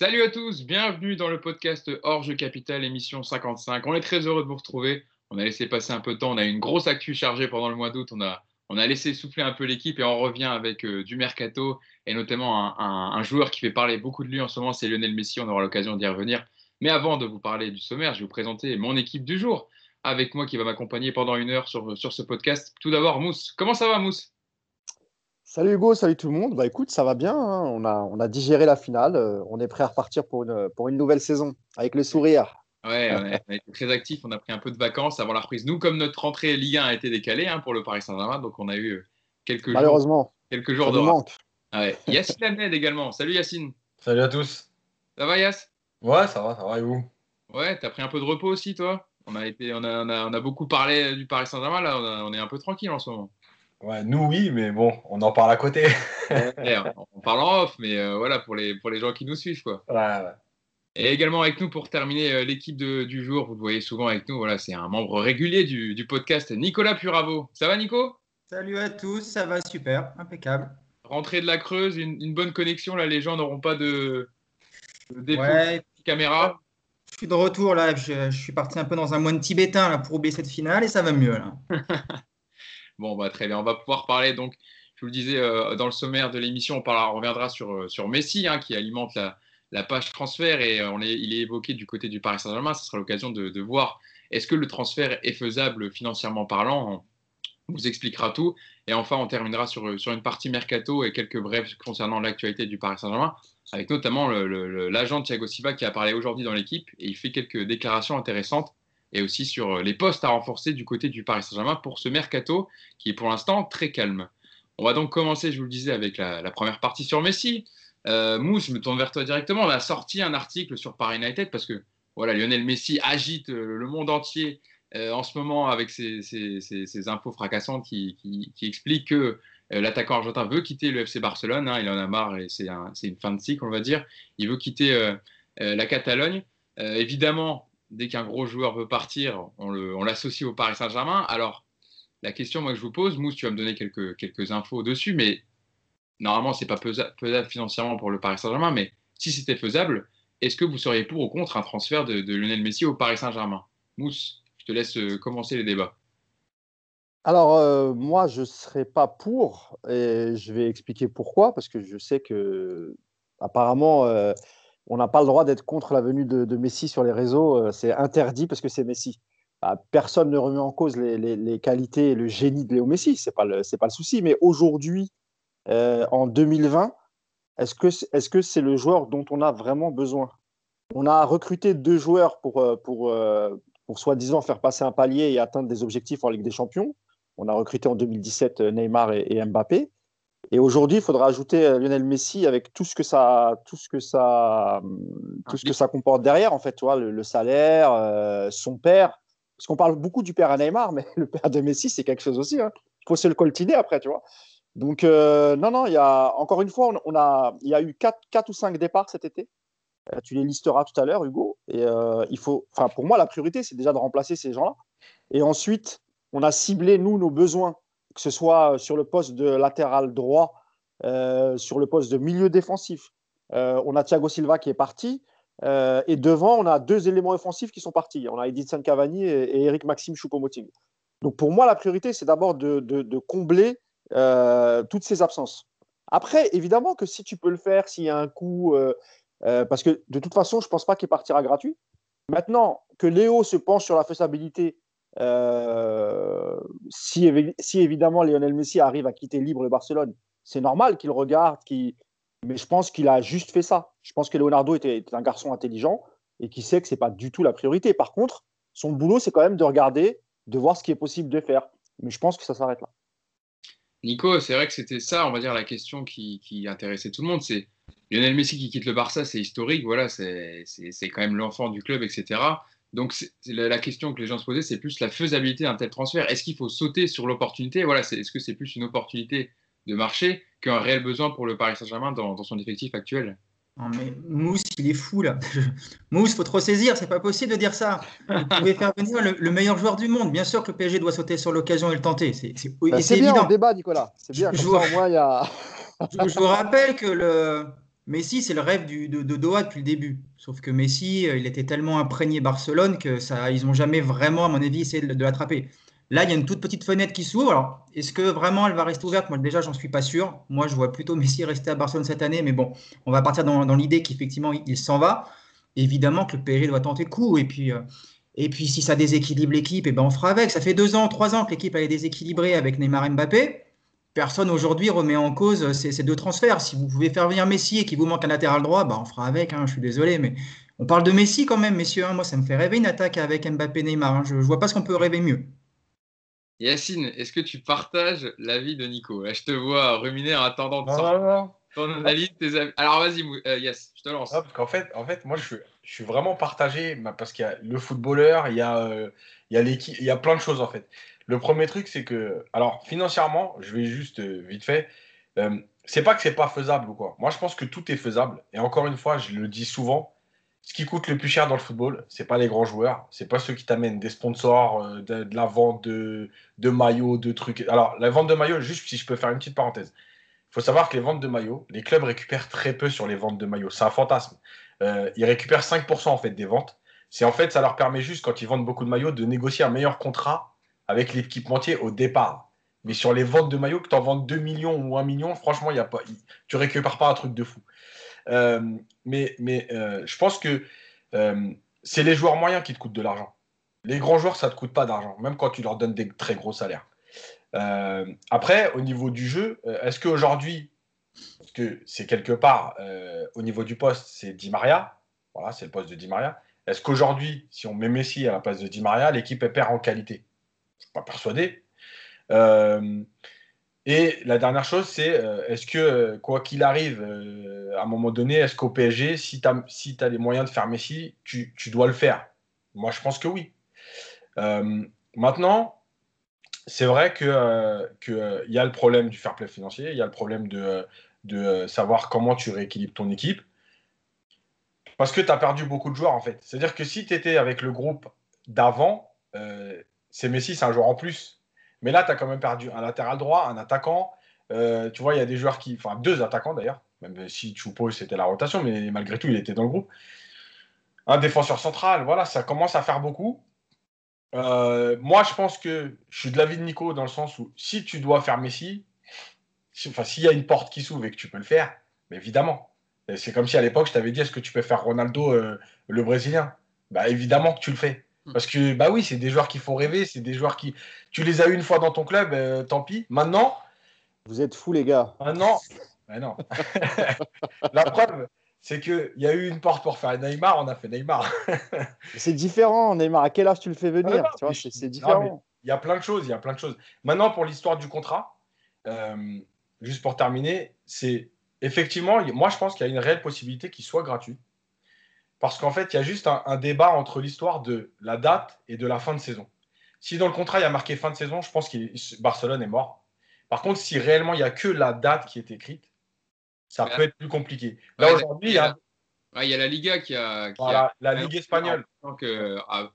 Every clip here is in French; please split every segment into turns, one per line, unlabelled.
Salut à tous, bienvenue dans le podcast Jeu Capital, émission 55. On est très heureux de vous retrouver. On a laissé passer un peu de temps, on a eu une grosse actu chargée pendant le mois d'août. On a, on a laissé souffler un peu l'équipe et on revient avec euh, du mercato et notamment un, un, joueur qui fait parler beaucoup de lui en ce moment, c'est Lionel Messi. On aura l'occasion d'y revenir. Mais avant de vous parler du sommaire, je vais vous présenter mon équipe du jour avec moi qui va m'accompagner pendant une heure sur, sur ce podcast. Tout d'abord, Mousse. Comment ça va, Mousse?
Salut Hugo, salut tout le monde. Bah écoute, ça va bien. Hein. On, a, on a digéré la finale. Euh, on est prêt à repartir pour une, pour une nouvelle saison avec le sourire.
Ouais, on a, été très actifs. On a pris un peu de vacances avant la reprise. Nous, comme notre rentrée Ligue 1 a été décalée hein, pour le Paris Saint-Germain, donc on a eu euh, quelques
Malheureusement,
jours, quelques jours de manque. Ah ouais. Yacine Ahmed également. Salut Yacine.
Salut à tous.
Ça va Yass
Ouais, ça va, ça va et vous?
Ouais, t'as pris un peu de repos aussi toi? On a, été, on, a, on, a, on a beaucoup parlé du Paris Saint-Germain, là on, on est un peu tranquille en ce moment.
Ouais, nous oui, mais bon, on en parle à côté.
on parle en off, mais euh, voilà, pour les, pour les gens qui nous suivent. Quoi.
Ouais, ouais.
Et également avec nous pour terminer euh, l'équipe du jour, vous le voyez souvent avec nous, voilà, c'est un membre régulier du, du, podcast, Nicolas Puravo. Ça va Nico?
Salut à tous, ça va super, impeccable.
Rentrée de la Creuse, une, une bonne connexion, là les gens n'auront pas de, de défaut
ouais.
de caméra.
Je suis de retour là, je, je, suis parti un peu dans un moine tibétain là, pour oublier cette finale et ça va mieux là.
Bon, bah, très bien. On va pouvoir parler, donc, je vous le disais euh, dans le sommaire de l'émission, on, reviendra sur, euh, sur Messi, hein, qui alimente la, page transfert, et euh, il est évoqué du côté du Paris Saint-Germain. Ce sera l'occasion de, voir est-ce que le transfert est faisable financièrement parlant? On vous expliquera tout. Et enfin, on terminera sur, sur une partie mercato et quelques brefs concernant l'actualité du Paris Saint-Germain, avec notamment l'agent Thiago Silva qui a parlé aujourd'hui dans l'équipe, et il fait quelques déclarations intéressantes et aussi sur euh, les postes à renforcer du côté du Paris Saint-Germain pour ce mercato qui est pour l'instant très calme. On va donc commencer, je vous le disais, avec la, première partie sur Messi. Euh, Mousse, je me tourne vers toi directement. On a sorti un article sur Paris United parce que voilà, Lionel Messi agite euh, le monde entier en ce moment avec ses, infos fracassantes qui, expliquent que l'attaquant argentin veut quitter le FC Barcelone. Hein, il en a marre et c'est un, une fin de cycle, on va dire. Il veut quitter la Catalogne. évidemment, dès qu'un gros joueur veut partir, on l'associe au Paris Saint-Germain. Alors, la question moi, que je vous pose, Mousse, tu vas me donner quelques, quelques infos dessus, mais normalement, ce n'est pas faisable financièrement pour le Paris Saint-Germain, mais si c'était faisable, est-ce que vous seriez pour ou contre un transfert de, Lionel Messi au Paris Saint-Germain? Mousse, je te laisse euh, commencer les débats.
Alors, euh, moi, je ne serais pas pour, et je vais expliquer pourquoi, parce que je sais que, apparemment, euh, on n'a pas le droit d'être contre la venue de, Messi sur les réseaux. Euh, c'est interdit parce que c'est Messi. Bah, personne ne remet en cause les, qualités et le génie de Léo Messi. Ce n'est pas, le, pas le souci. Mais aujourd'hui, euh, en 2020, est-ce que c'est -ce le joueur dont on a vraiment besoin? On a recruté deux joueurs pour, euh, pour, pour soi-disant faire passer un palier et atteindre des objectifs en Ligue des Champions. On a recruté en 2017 Neymar et, et Mbappé. Et aujourd'hui, il faudra ajouter euh, Lionel Messi avec tout ce que ça, tout ce que ça, tout ce que ça comporte derrière, en fait, tu vois, le, le salaire, euh, son père. Parce qu'on parle beaucoup du père à Neymar, mais le père de Messi, c'est quelque chose aussi. Hein. Il faut se le coltiner après, tu vois. Donc, euh, non, non, il y a, encore une fois, on, on a, il y a eu 4, 4 ou 5 départs cet été. Euh, tu les listeras tout à l'heure, Hugo. Et il faut, enfin, pour moi, la priorité, c'est déjà de remplacer ces gens-là. Et ensuite, on a ciblé, nous, nos besoins que ce soit sur le poste de latéral droit, euh, sur le poste de milieu défensif. Euh, on a Thiago Silva qui est parti. Euh, et devant, on a deux éléments offensifs qui sont partis. On a Edinson Cavani et, Eric Maxime Choupo-Moting. Donc pour moi, la priorité, c'est d'abord de, de, combler euh, toutes ces absences. Après, évidemment que si tu peux le faire, s'il y a un coup, euh, parce que de toute façon, je ne pense pas qu'il partira gratuit. Maintenant, que Léo se penche sur la faisabilité euh, si, évidemment Lionel Messi arrive à quitter libre le Barcelone, c'est normal qu'il regarde, mais je pense qu'il a juste fait ça. Je pense que Leonardo était, un garçon intelligent et qui sait que ce n'est pas du tout la priorité. Par contre, son boulot, c'est quand même de regarder, de voir ce qui est possible de faire. Mais je pense que ça s'arrête là.
Nico, c'est vrai que c'était ça, on va dire, la question qui, qui intéressait tout le monde. C'est Lionel Messi qui quitte le Barça, c'est historique, voilà, c'est quand même l'enfant du club, etc. Donc, la, la, question que les gens se posaient, c'est plus la faisabilité d'un tel transfert. Est-ce qu'il faut sauter sur l'opportunité? Voilà, est-ce que c'est plus une opportunité de marché qu'un réel besoin pour le Paris Saint-Germain dans, dans, son effectif actuel?
Non mais Mousse, il est fou là. Mousse, faut trop saisir, c'est pas possible de dire ça. Vous pouvez faire venir le, le, meilleur joueur du monde. Bien sûr que le PSG doit sauter sur l'occasion et le tenter. C'est
bah, bien évident. débat, Nicolas. C'est bien.
Je, vous... Moi, y a... je, je vous rappelle que le, Messi, c'est le rêve de, Doha depuis le début. Sauf que Messi, il était tellement imprégné Barcelone que ça, ils n'ont jamais vraiment, à mon avis, essayé de, l'attraper. Là, il y a une toute petite fenêtre qui s'ouvre. Alors, est-ce que vraiment elle va rester ouverte? Moi, déjà, j'en suis pas sûr. Moi, je vois plutôt Messi rester à Barcelone cette année. Mais bon, on va partir dans, l'idée qu'effectivement, il, s'en va. Évidemment que le PSG doit tenter le coup. Et puis, euh, et puis si ça déséquilibre l'équipe, et ben on fera avec. Ça fait deux ans, trois ans que l'équipe est déséquilibrée avec Neymar Mbappé. Personne aujourd'hui remet en cause ces, ces, deux transferts. Si vous pouvez faire venir Messi et qu'il vous manque un latéral droit, ben on fera avec. Hein, je suis désolé, mais on parle de Messi quand même, messieurs. Hein. Moi, ça me fait rêver une attaque avec Mbappé-Neymar. Hein. Je ne vois pas ce qu'on peut rêver mieux.
Yacine, est-ce que tu partages l'avis de Nico? Là, Je te vois ruminer en attendant de
Non,
sortir
non, non.
ton analyse, tes avis. Alors vas-y, euh, Yass, je te lance.
Non, parce qu'en fait, en fait, moi, je suis, je suis vraiment partagé bah, parce qu'il y a le footballeur, il y a, euh, il y a l'équipe, il y a plein de choses en fait. Le premier truc, c'est que, alors financièrement, je vais juste euh, vite fait, euh, c'est pas que c'est pas faisable ou quoi. Moi, je pense que tout est faisable. Et encore une fois, je le dis souvent, ce qui coûte le plus cher dans le football, c'est pas les grands joueurs, c'est pas ceux qui t'amènent des sponsors, euh, de, la vente de, de maillots, de trucs. Alors, la vente de maillots, juste si je peux faire une petite parenthèse. Il faut savoir que les ventes de maillots, les clubs récupèrent très peu sur les ventes de maillots. C'est un fantasme. Ils récupèrent 5% en fait des ventes. C'est en fait, ça leur permet juste, quand ils vendent beaucoup de maillots, de négocier un meilleur contrat avec l'équipementier au départ. Mais sur les ventes de maillots, que tu en vendes 2 millions ou 1 million, franchement, y a pas, tu récupères pas un truc de fou. Euh, mais euh, je pense que euh, c'est les joueurs moyens qui te coûtent de l'argent. Les grands joueurs, ça ne te coûte pas d'argent, même quand tu leur donnes des très gros salaires. Après, au niveau du jeu, est-ce qu'aujourd'hui, parce que c'est quelque part, au niveau du poste, c'est Di Maria, voilà, c'est le poste de Di Maria. Est-ce qu'aujourd'hui, si on met Messi à la place de Di Maria, l'équipe perd en qualité? Pas persuadé. Euh, et la dernière chose, c'est euh, est-ce que, euh, quoi qu'il arrive, à un moment donné, est-ce qu'au PSG, si tu as, les moyens de faire Messi, tu, dois le faire? Moi, je pense que oui. Maintenant, c'est vrai qu'il que, y a le problème du fair play financier, il y a le problème de, savoir comment tu rééquilibres ton équipe. Parce que tu as perdu beaucoup de joueurs, en fait. C'est-à-dire que si tu étais avec le groupe d'avant, c'est Messi, c'est un joueur en plus. Mais là, tu as quand même perdu un latéral droit, un attaquant. Euh, tu vois, il y a des joueurs qui. Enfin, deux attaquants d'ailleurs. Même si Choupo, c'était la rotation, mais malgré tout, il était dans le groupe. Un défenseur central, voilà, ça commence à faire beaucoup. Euh, moi, je pense que je suis de l'avis de Nico dans le sens où si tu dois faire Messi, si- enfin, s'il y a une porte qui s'ouvre et que tu peux le faire, mais évidemment. C'est comme si à l'époque, je t'avais dit est-ce que tu peux faire Ronaldo, euh, le Brésilien? Bah évidemment que tu le fais. Parce que, bah oui, c'est des joueurs qu'il faut rêver, c'est des joueurs qui. Tu les as eu une fois dans ton club, euh, tant pis. Maintenant,
Vous êtes fous, les gars.
maintenant. Bah non. La preuve, c'est qu'il y a eu une porte pour faire Neymar, on a fait Neymar.
C'est différent, Neymar. À quel âge tu le fais venir
Ah non,
Tu vois,
mais
c'est différent.
Il y a plein de choses, il y a plein de choses. Maintenant, pour l'histoire du contrat, euh, juste pour terminer, c'est effectivement, moi je pense qu'il y a une réelle possibilité qu'il soit gratuit. Parce qu'en fait, il y a juste un, un débat entre l'histoire de la date et de la fin de saison. Si dans le contrat, il y a marqué fin de saison, je pense que Barcelone est mort. Par contre, si réellement il n'y a que la date qui est écrite, ça
Ouais.
peut être plus compliqué. Là,
Ouais,
aujourd'hui, il y a
Ouais, il y a la Liga qui a. qui
voilà,
a-
la Ligue espagnole.
Euh, à-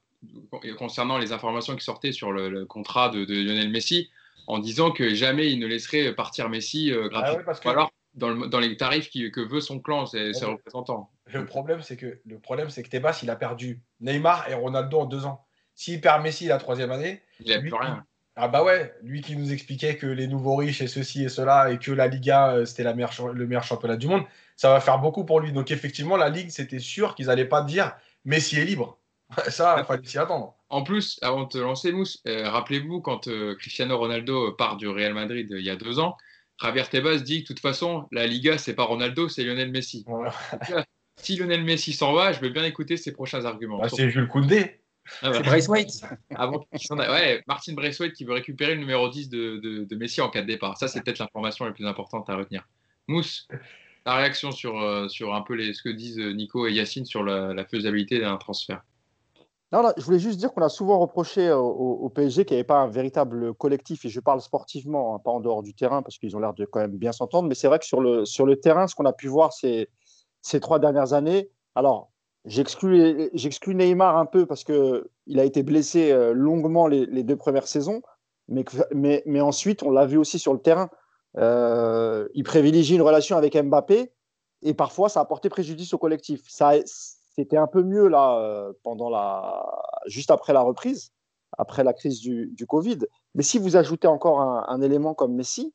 concernant les informations qui sortaient sur le, le contrat de, de Lionel Messi, en disant que jamais il ne laisserait partir Messi euh,
Ah
gratuitement.
ouais, parce que
Ou alors dans, le- dans les tarifs qui- que veut son clan, ses, représentants.
Le problème, c'est que le problème, c'est que Tebas, il a perdu Neymar et Ronaldo en deux ans. S'il perd Messi la troisième année,
Il n'a plus rien.
Ah bah ouais, lui qui nous expliquait que les nouveaux riches et ceci et cela et que la Liga euh, c'était la meilleure cha- le meilleur championnat du monde, ça va faire beaucoup pour lui. Donc effectivement, la Ligue, c'était sûr qu'ils n'allaient pas dire Messi est libre. Ça, il fallait s'y attendre.
En plus, avant de te lancer, Mousse, euh, rappelez-vous quand euh, Cristiano Ronaldo part du Real Madrid euh, il y a deux ans, Javier Tebas dit que de toute façon, la Liga, c'est pas Ronaldo, c'est Lionel Messi.
Voilà.
Si Lionel Messi s'en va, je veux bien écouter ses prochains arguments.
Bah, c'est Jules Koundé.
Ah.
C'est.
Avant aille. Ouais, Martin Braithwaite qui veut récupérer le numéro 10 de, de- de Messi en cas de départ. Ça, c'est peut-être l'information la plus importante à retenir. Mousse, ta réaction sur, euh, sur un peu les, ce que disent Nico et Yacine sur la, la faisabilité d'un transfert?
Non, je voulais juste dire qu'on a souvent reproché au, au PSG qu'il n'y avait pas un véritable collectif, et je parle sportivement, hein, pas en dehors du terrain, parce qu'ils ont l'air de quand même bien s'entendre, mais c'est vrai que sur le, sur le terrain, ce qu'on a pu voir ces, ces trois dernières années, alors j'exclus Neymar un peu parce qu'il a été blessé euh, longuement les, deux premières saisons, mais, mais, mais ensuite, on l'a vu aussi sur le terrain, euh, il privilégie une relation avec Mbappé, et parfois ça a porté préjudice au collectif. Ça, c'était un peu mieux là euh, pendant la, juste après la reprise, après la crise du, Covid. Mais si vous ajoutez encore un, élément comme Messi,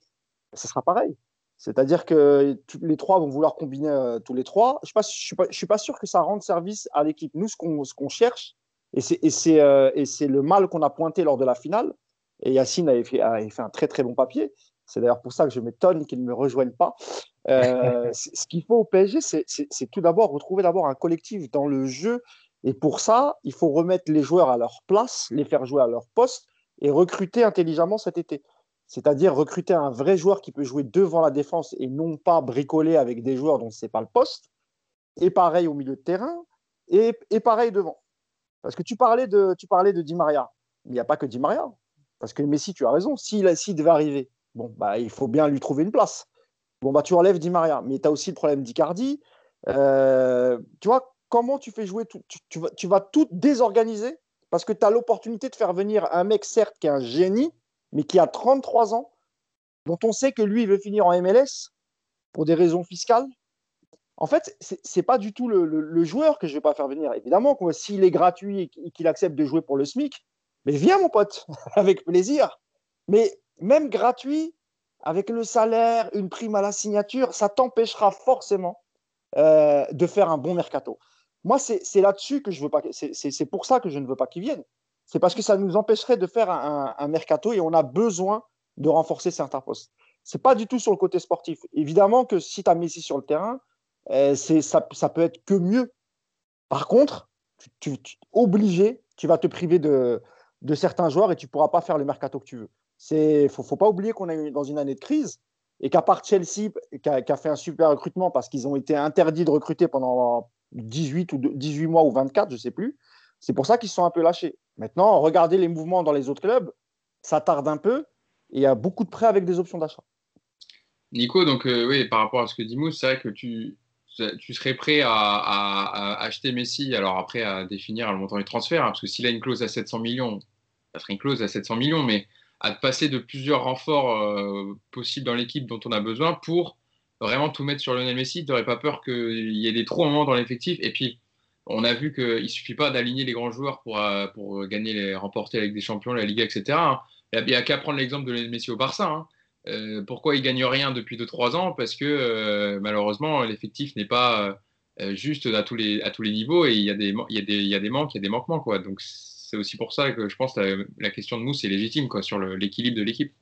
ce sera pareil. C'est-à-dire que les trois vont vouloir combiner euh, tous les trois. Je ne suis, pas sûr que ça rende service à l'équipe. Nous, ce qu'on cherche, et c'est euh, le mal qu'on a pointé lors de la finale, et Yacine avait fait, fait un très très bon papier, c'est d'ailleurs pour ça que je m'étonne qu'il ne me rejoigne pas. Euh, ce qu'il faut au PSG, c'est tout d'abord retrouver d'abord un collectif dans le jeu. Et pour ça, il faut remettre les joueurs à leur place, les faire jouer à leur poste et recruter intelligemment cet été. C'est-à-dire recruter un vrai joueur qui peut jouer devant la défense et non pas bricoler avec des joueurs dont ce n'est pas le poste. Et pareil au milieu de terrain et, et pareil devant. Parce que tu parlais de, tu parlais de Di Maria. Il n'y a pas que Di Maria. Parce que Messi, tu as raison, s'il s'il devait arriver, Bon, bah, il faut bien lui trouver une place. Bon, bah, tu enlèves Di Maria, mais tu as aussi le problème d'Icardi. Euh, tu vois, comment tu fais jouer tout tu, vas, tu vas tout désorganiser parce que tu as l'opportunité de faire venir un mec, certes, qui est un génie, mais qui a 33 ans, dont on sait que lui, il veut finir en MLS pour des raisons fiscales. En fait, ce n'est pas du tout le, joueur que je vais pas faire venir. Évidemment, s'il est gratuit et qu'il accepte de jouer pour le SMIC, mais viens, mon pote, avec plaisir. Mais même gratuit, avec le salaire, une prime à la signature, ça t'empêchera forcément euh, de faire un bon mercato. Moi, c'est là-dessus que je veux pas. C'est pour ça que je ne veux pas qu'ils viennent. C'est parce que ça nous empêcherait de faire un, mercato et on a besoin de renforcer certains postes. C'est pas du tout sur le côté sportif. Évidemment que si tu as Messi sur le terrain, euh, ça, ça peut être que mieux. Par contre, tu, obligé, tu vas te priver de, de certains joueurs et tu pourras pas faire le mercato que tu veux. Il ne faut, pas oublier qu'on est dans une année de crise et qu'à part Chelsea, qui a, fait un super recrutement parce qu'ils ont été interdits de recruter pendant 18, ou 18 mois ou 24, je sais plus, c'est pour ça qu'ils sont un peu lâchés. Maintenant, regardez les mouvements dans les autres clubs, ça tarde un peu et il y a beaucoup de prêts avec des options d'achat.
Nico, donc euh, oui, par rapport à ce que dit Mousse, c'est vrai que tu, tu serais prêt à, acheter Messi, alors après à définir le montant du transfert, hein, parce que s'il a une clause à 700 millions, ça serait une clause à 700 millions, mais à passer de plusieurs renforts euh, possibles dans l'équipe dont on a besoin pour vraiment tout mettre sur Lionel Messi. Tu n'aurais pas peur qu'il y ait des trous au moment dans l'effectif? Et puis, on a vu qu'il ne suffit pas d'aligner les grands joueurs pour, euh, pour gagner, les, remporter avec des champions, la Liga, etc. Hein. Il n'y a, qu'à prendre l'exemple de Lionel Messi au Barça. Hein. Euh, pourquoi il gagne rien depuis 2-3 ans? Parce que malheureusement, l'effectif n'est pas juste à tous, les, à tous les niveaux et il y, a des, il, y a des, il y a des manques, il y a des manquements. Quoi. Donc, c'est aussi pour ça que je pense que la, question de Mousse est légitime quoi, sur l'équilibre de l'équipe.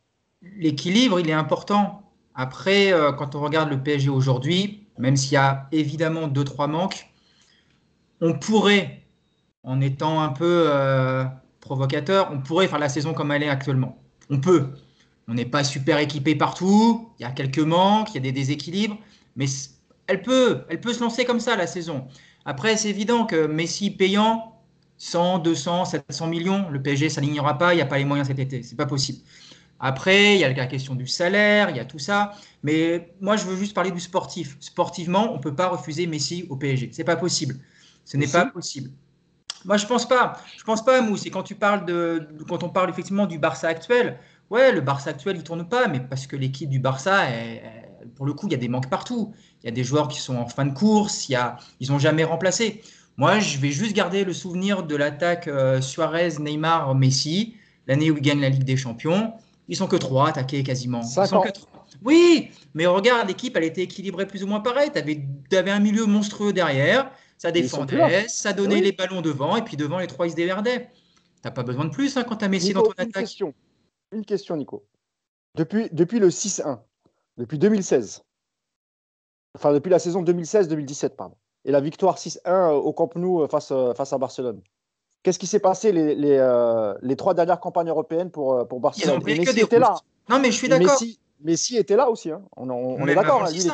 L'équilibre, il est important. Après, euh, quand on regarde le PSG aujourd'hui, même s'il y a évidemment deux, trois manques, on pourrait, en étant un peu euh, provocateur, on pourrait faire la saison comme elle est actuellement. On peut. On n'est pas super équipé partout, il y a quelques manques, il y a des déséquilibres, mais elle peut, elle peut se lancer comme ça la saison. Après, c'est évident que Messi payant, 100, 200, 700 millions, le PSG s'alignera pas, il n'y a pas les moyens cet été, c'est pas possible. Après, il y a la question du salaire, il y a tout ça, mais moi je veux juste parler du sportif. Sportivement, on peut pas refuser Messi au PSG, c'est pas possible. Ce n'est pas possible. Moi je pense pas, je pense pas Mousse. Et quand tu parles de, quand on parle effectivement du Barça actuel, ouais, le Barça actuel il tourne pas, mais parce que l'équipe du Barça, pour le coup, il y a des manques partout. Il y a des joueurs qui sont en fin de course, il y a, ils ont jamais remplacé. Moi, je vais juste garder le souvenir de l'attaque euh, Suarez, Neymar, Messi, l'année où ils gagnent la Ligue des Champions. Ils sont que trois attaqués quasiment. Oui, mais regarde, l'équipe, elle était équilibrée plus ou moins pareil. Tu avais, un milieu monstrueux derrière, ça défendait, ça donnait les ballons devant, et puis devant, les trois, ils se déverdaient. Tu pas besoin de plus hein, quand tu as Messi dans ton
une Question. Une question, Nico. Depuis, depuis le 6-1, depuis 2016, enfin depuis la saison 2016-2017, pardon, et la victoire 6-1 au Camp Nou euh, face, euh, face à Barcelone. Qu'est-ce qui s'est passé les, les, euh, les, trois dernières campagnes européennes pour, pour Barcelone?
Ils ont Messi était là. Non, mais je suis d'accord.
Messi, Messi, était là aussi. Hein. On, on, est d'accord. Hein.
il,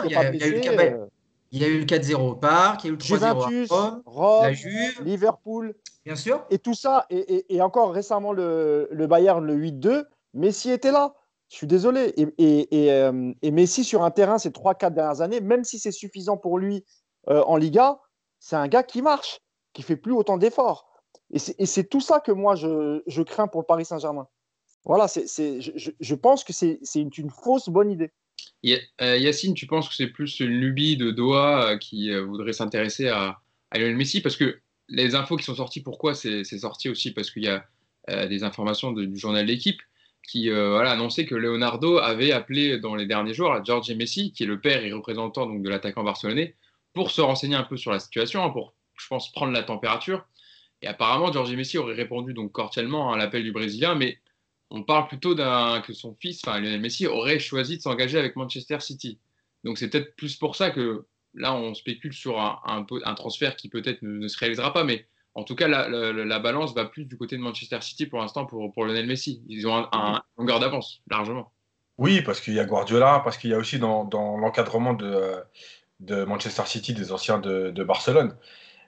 il, a eu le 4-0 au parc, il y a eu le 3-0
à Rome, la Juve, Liverpool.
Bien sûr.
Et tout ça, et, et, et encore récemment le, le Bayern, le 8-2, Messi était là. Je suis désolé. Et, et, Messi sur un terrain ces 3-4 dernières années, même si c'est suffisant pour lui euh, en Liga, c'est un gars qui marche, qui fait plus autant d'efforts. Et c'est tout ça que moi, je, crains pour le Paris Saint-Germain. Voilà, c'est je, pense que c'est une, fausse bonne idée.
Yacine, tu penses que c'est plus une lubie de Doha qui voudrait s'intéresser à, à, Lionel Messi? Parce que les infos qui sont sorties, pourquoi c'est sorti aussi? Parce qu'il y a des informations du journal L'équipe qui voilà, annonçait que Leonardo avait appelé dans les derniers jours à George Messi, qui est le père et représentant donc, de l'attaquant barcelonais, pour se renseigner un peu sur la situation, hein, pour, je pense, prendre la température. Et apparemment, Georges Messi aurait répondu donc cordialement à l'appel du Brésilien, mais on parle plutôt d'un que son fils, enfin Lionel Messi, aurait choisi de s'engager avec Manchester City. Donc c'est peut-être plus pour ça que là on spécule sur un, un, transfert qui peut-être ne, se réalisera pas, mais en tout cas la, balance va plus du côté de Manchester City pour l'instant pour, pour Lionel Messi. Ils ont un, longueur d'avance largement.
Oui, parce qu'il y a Guardiola, parce qu'il y a aussi dans, dans l'encadrement de, de Manchester City des anciens de, de Barcelone.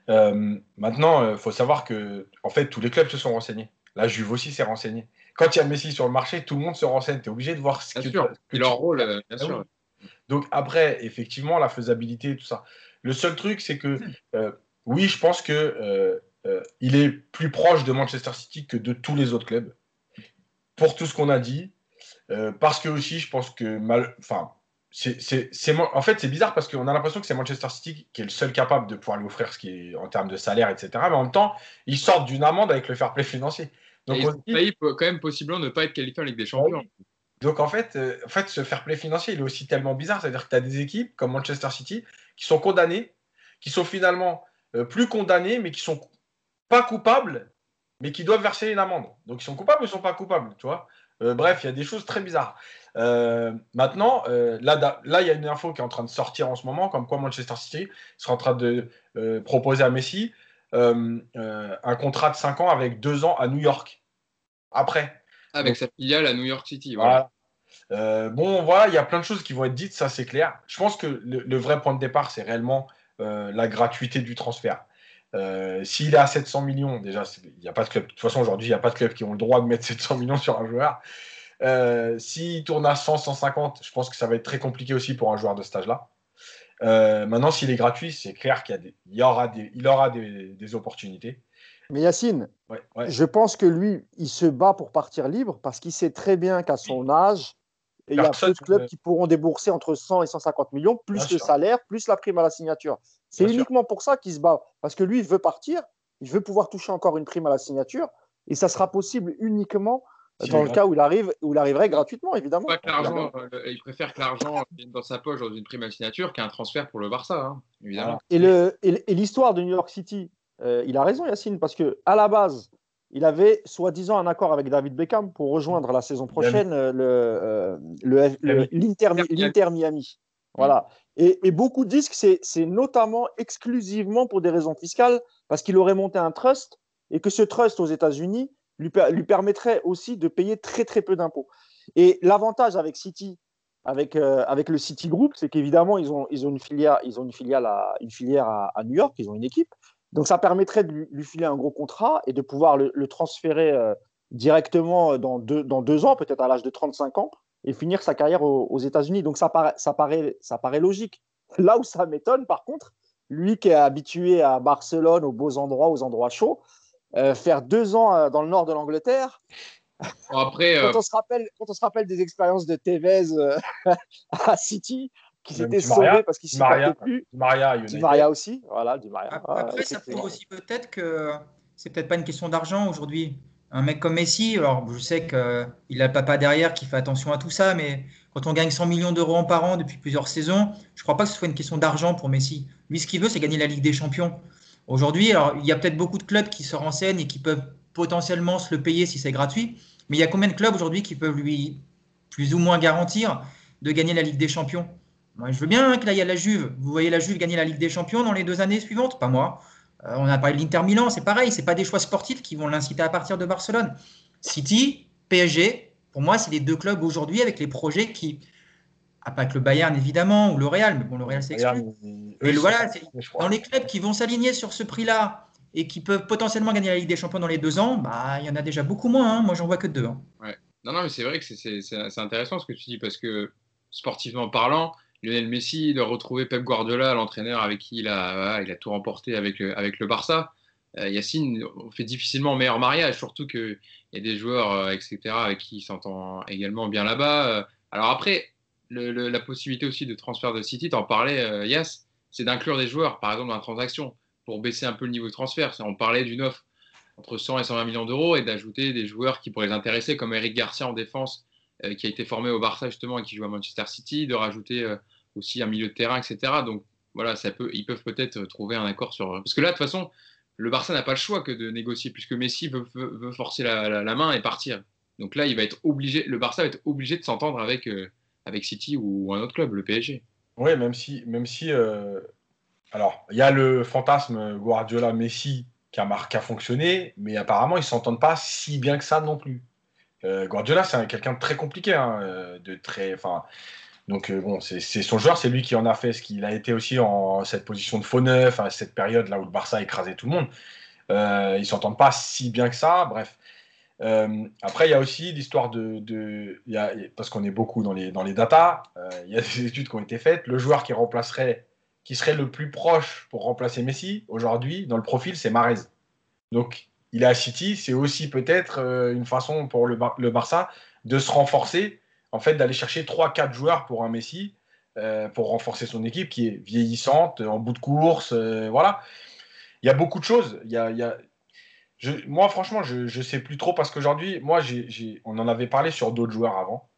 Euh, maintenant, il euh, faut savoir que en fait, tous les clubs se sont renseignés. La Juve aussi s'est renseignée. Quand il y a Messi sur le marché, tout le monde se renseigne. Tu es obligé de voir ce
que, sûr. leur rôle, euh, bien ah sûr.
Donc après, effectivement, la faisabilité, tout ça. Le seul truc, c'est que oui, je pense que il est plus proche de Manchester City que de tous les autres clubs. Pour tout ce qu'on a dit. parce que aussi, je pense que mal, enfin, c'est, en fait, c'est bizarre parce qu'on a l'impression que c'est Manchester City qui est le seul capable de pouvoir lui offrir ce qui est en termes de salaire, etc. Mais en même temps, ils sortent d'une amende avec le fair play financier.
Donc, il peut quand même possiblement ne pas être qualifié en Ligue des Champions.
Donc en fait, euh, en fait, ce fair play financier, il est aussi tellement bizarre. C'est-à-dire que tu as des équipes comme Manchester City qui sont condamnées, qui sont finalement euh, plus condamnées, mais qui sont pas coupables, mais qui doivent verser une amende. Donc ils sont coupables ou ils sont pas coupables, tu vois? Euh, bref, il y a des choses très bizarres. Euh, maintenant, euh, là, là, il y a une info qui est en train de sortir en ce moment, comme quoi Manchester City sera en train de proposer à Messi un contrat de 5 ans avec 2 ans à New York. Après.
Avec sa filiale à New York City.
Voilà. bon, voilà, il y a plein de choses qui vont être dites, ça c'est clair. Je pense que le, vrai point de départ, c'est réellement la gratuité du transfert. S'il est à 700 millions, déjà, il n'y a pas de club. De toute façon, aujourd'hui, il n'y a pas de club qui ont le droit de mettre 700 millions sur un joueur. Euh, S'il tourne à 100, 150, je pense que ça va être très compliqué aussi pour un joueur de ce stage-là. Euh, maintenant, s'il est gratuit, c'est clair qu'il y, aura, des, il aura des, opportunités.
Mais Yacine, je pense que lui, il se bat pour partir libre parce qu'il sait très bien qu'à son âge, il y a peu de clubs qui pourront débourser entre 100 et 150 millions, plus le salaire, plus la prime à la signature. C'est uniquement pour ça qu'il se bat. Parce que lui, il veut partir, il veut pouvoir toucher encore une prime à la signature, et ça sera possible uniquement dans le cas où il, arrive, où il arriverait gratuitement, évidemment.
Euh, il préfère que l'argent vienne dans sa poche dans une prime à signature qu'un transfert pour le Barça, hein, évidemment.
Et l'histoire de New York City, euh, il a raison, Yacine, parce que à la base, il avait soi-disant un accord avec David Beckham pour rejoindre la saison prochaine euh, l'Inter Miami. Voilà. Et, beaucoup disent que c'est notamment exclusivement pour des raisons fiscales, parce qu'il aurait monté un trust et que ce trust aux États-Unis lui, permettrait aussi de payer très très peu d'impôts. Et l'avantage avec City, avec, euh, avec le City Group, c'est qu'évidemment, ils ont, ils ont une filière, ils ont une filiale à, une filière à, New York, ils ont une équipe. Donc ça permettrait de lui, filer un gros contrat et de pouvoir le, transférer euh, directement dans deux, dans deux ans, peut-être à l'âge de 35 ans, et finir sa carrière aux, États-Unis. Donc ça paraît, ça, paraît, ça paraît logique. Là où ça m'étonne, par contre, lui qui est habitué à Barcelone, aux beaux endroits, aux endroits chauds, faire deux ans euh, dans le nord de l'Angleterre.
après,
quand, euh, on se rappelle, quand on se rappelle des expériences de Tevez à City, qui s'était sauvé parce qu'il ne plus.
Maria,
Maria aussi, voilà, du Maria.
Après, ça prouve aussi peut-être que c'est peut-être pas une question d'argent aujourd'hui. Un mec comme Messi, alors je sais qu'il a le papa derrière qui fait attention à tout ça, mais quand on gagne 100 millions d'euros par an depuis plusieurs saisons, je ne crois pas que ce soit une question d'argent pour Messi. Lui, ce qu'il veut, c'est gagner la Ligue des Champions. Aujourd'hui, il y a peut-être beaucoup de clubs qui se renseignent et qui peuvent potentiellement se le payer si c'est gratuit, mais il y a combien de clubs aujourd'hui qui peuvent lui plus ou moins garantir de gagner la Ligue des Champions? Moi, je veux bien que là il y a la Juve. Vous voyez la Juve gagner la Ligue des Champions dans les deux années suivantes? Pas moi. Euh, on a parlé de l'Inter Milan, c'est pareil, c'est pas des choix sportifs qui vont l'inciter à partir de Barcelone. City, PSG, pour moi, c'est les deux clubs aujourd'hui avec les projets qui, ah, pas que le Bayern évidemment ou le Real, mais bon, le Real c'est exclu. Et voilà, dans les clubs qui vont s'aligner sur ce prix-là et qui peuvent potentiellement gagner la Ligue des Champions dans les deux ans, bah il y en a déjà beaucoup moins. Hein. Moi, j'en vois que deux. Hein.
Ouais. Non, non, mais c'est vrai que c'est intéressant ce que tu dis parce que sportivement parlant, Lionel Messi de retrouver Pep Guardiola, l'entraîneur avec qui il a, il a tout remporté avec le, avec le Barça. Euh, Yacine, on fait difficilement meilleur mariage, surtout qu'il y a des joueurs, euh, etc., avec qui il s'entend également bien là-bas. Euh, alors après, la possibilité aussi de transfert de City, tu en parlais, euh, Yas, c'est d'inclure des joueurs, par exemple, dans la transaction, pour baisser un peu le niveau de transfert. On parlait d'une offre entre 100 et 120 millions d'euros et d'ajouter des joueurs qui pourraient les intéresser, comme Eric Garcia en défense, euh, qui a été formé au Barça justement et qui joue à Manchester City, de rajouter euh, aussi un milieu de terrain, etc. Donc voilà, ça peut, ils peuvent peut-être trouver un accord sur. Parce que là, de toute façon, le Barça n'a pas le choix que de négocier, puisque Messi veut, forcer la, la, main et partir. Donc là, il va être obligé, le Barça va être obligé de s'entendre avec, euh, avec City ou un autre club, le PSG.
Oui, même si, même si euh, alors il y a le fantasme Guardiola-Messi qui a, qui a fonctionné, mais apparemment ils s'entendent pas si bien que ça non plus. Euh, Guardiola, c'est quelqu'un de très compliqué, hein, de très, enfin, donc bon, c'est son joueur, c'est lui qui en a fait ce qu'il a été aussi en cette position de faux neuf, à cette période là où le Barça écrasait tout le monde. Euh, ils s'entendent pas si bien que ça, bref. Euh, après, il y a aussi l'histoire de, parce qu'on est beaucoup dans les, dans les datas, euh, il y a des études qui ont été faites. Le joueur qui remplacerait, qui serait le plus proche pour remplacer Messi aujourd'hui dans le profil, c'est Marez. Donc, il est à City, c'est aussi peut-être euh, une façon pour le, Barça de se renforcer, en fait, d'aller chercher 3-4 joueurs pour un Messi, pour renforcer son équipe qui est vieillissante, en bout de course, voilà. Il y a beaucoup de choses. Il y a moi, franchement, je ne sais plus trop parce qu'aujourd'hui, moi, on en avait parlé sur d'autres joueurs avant.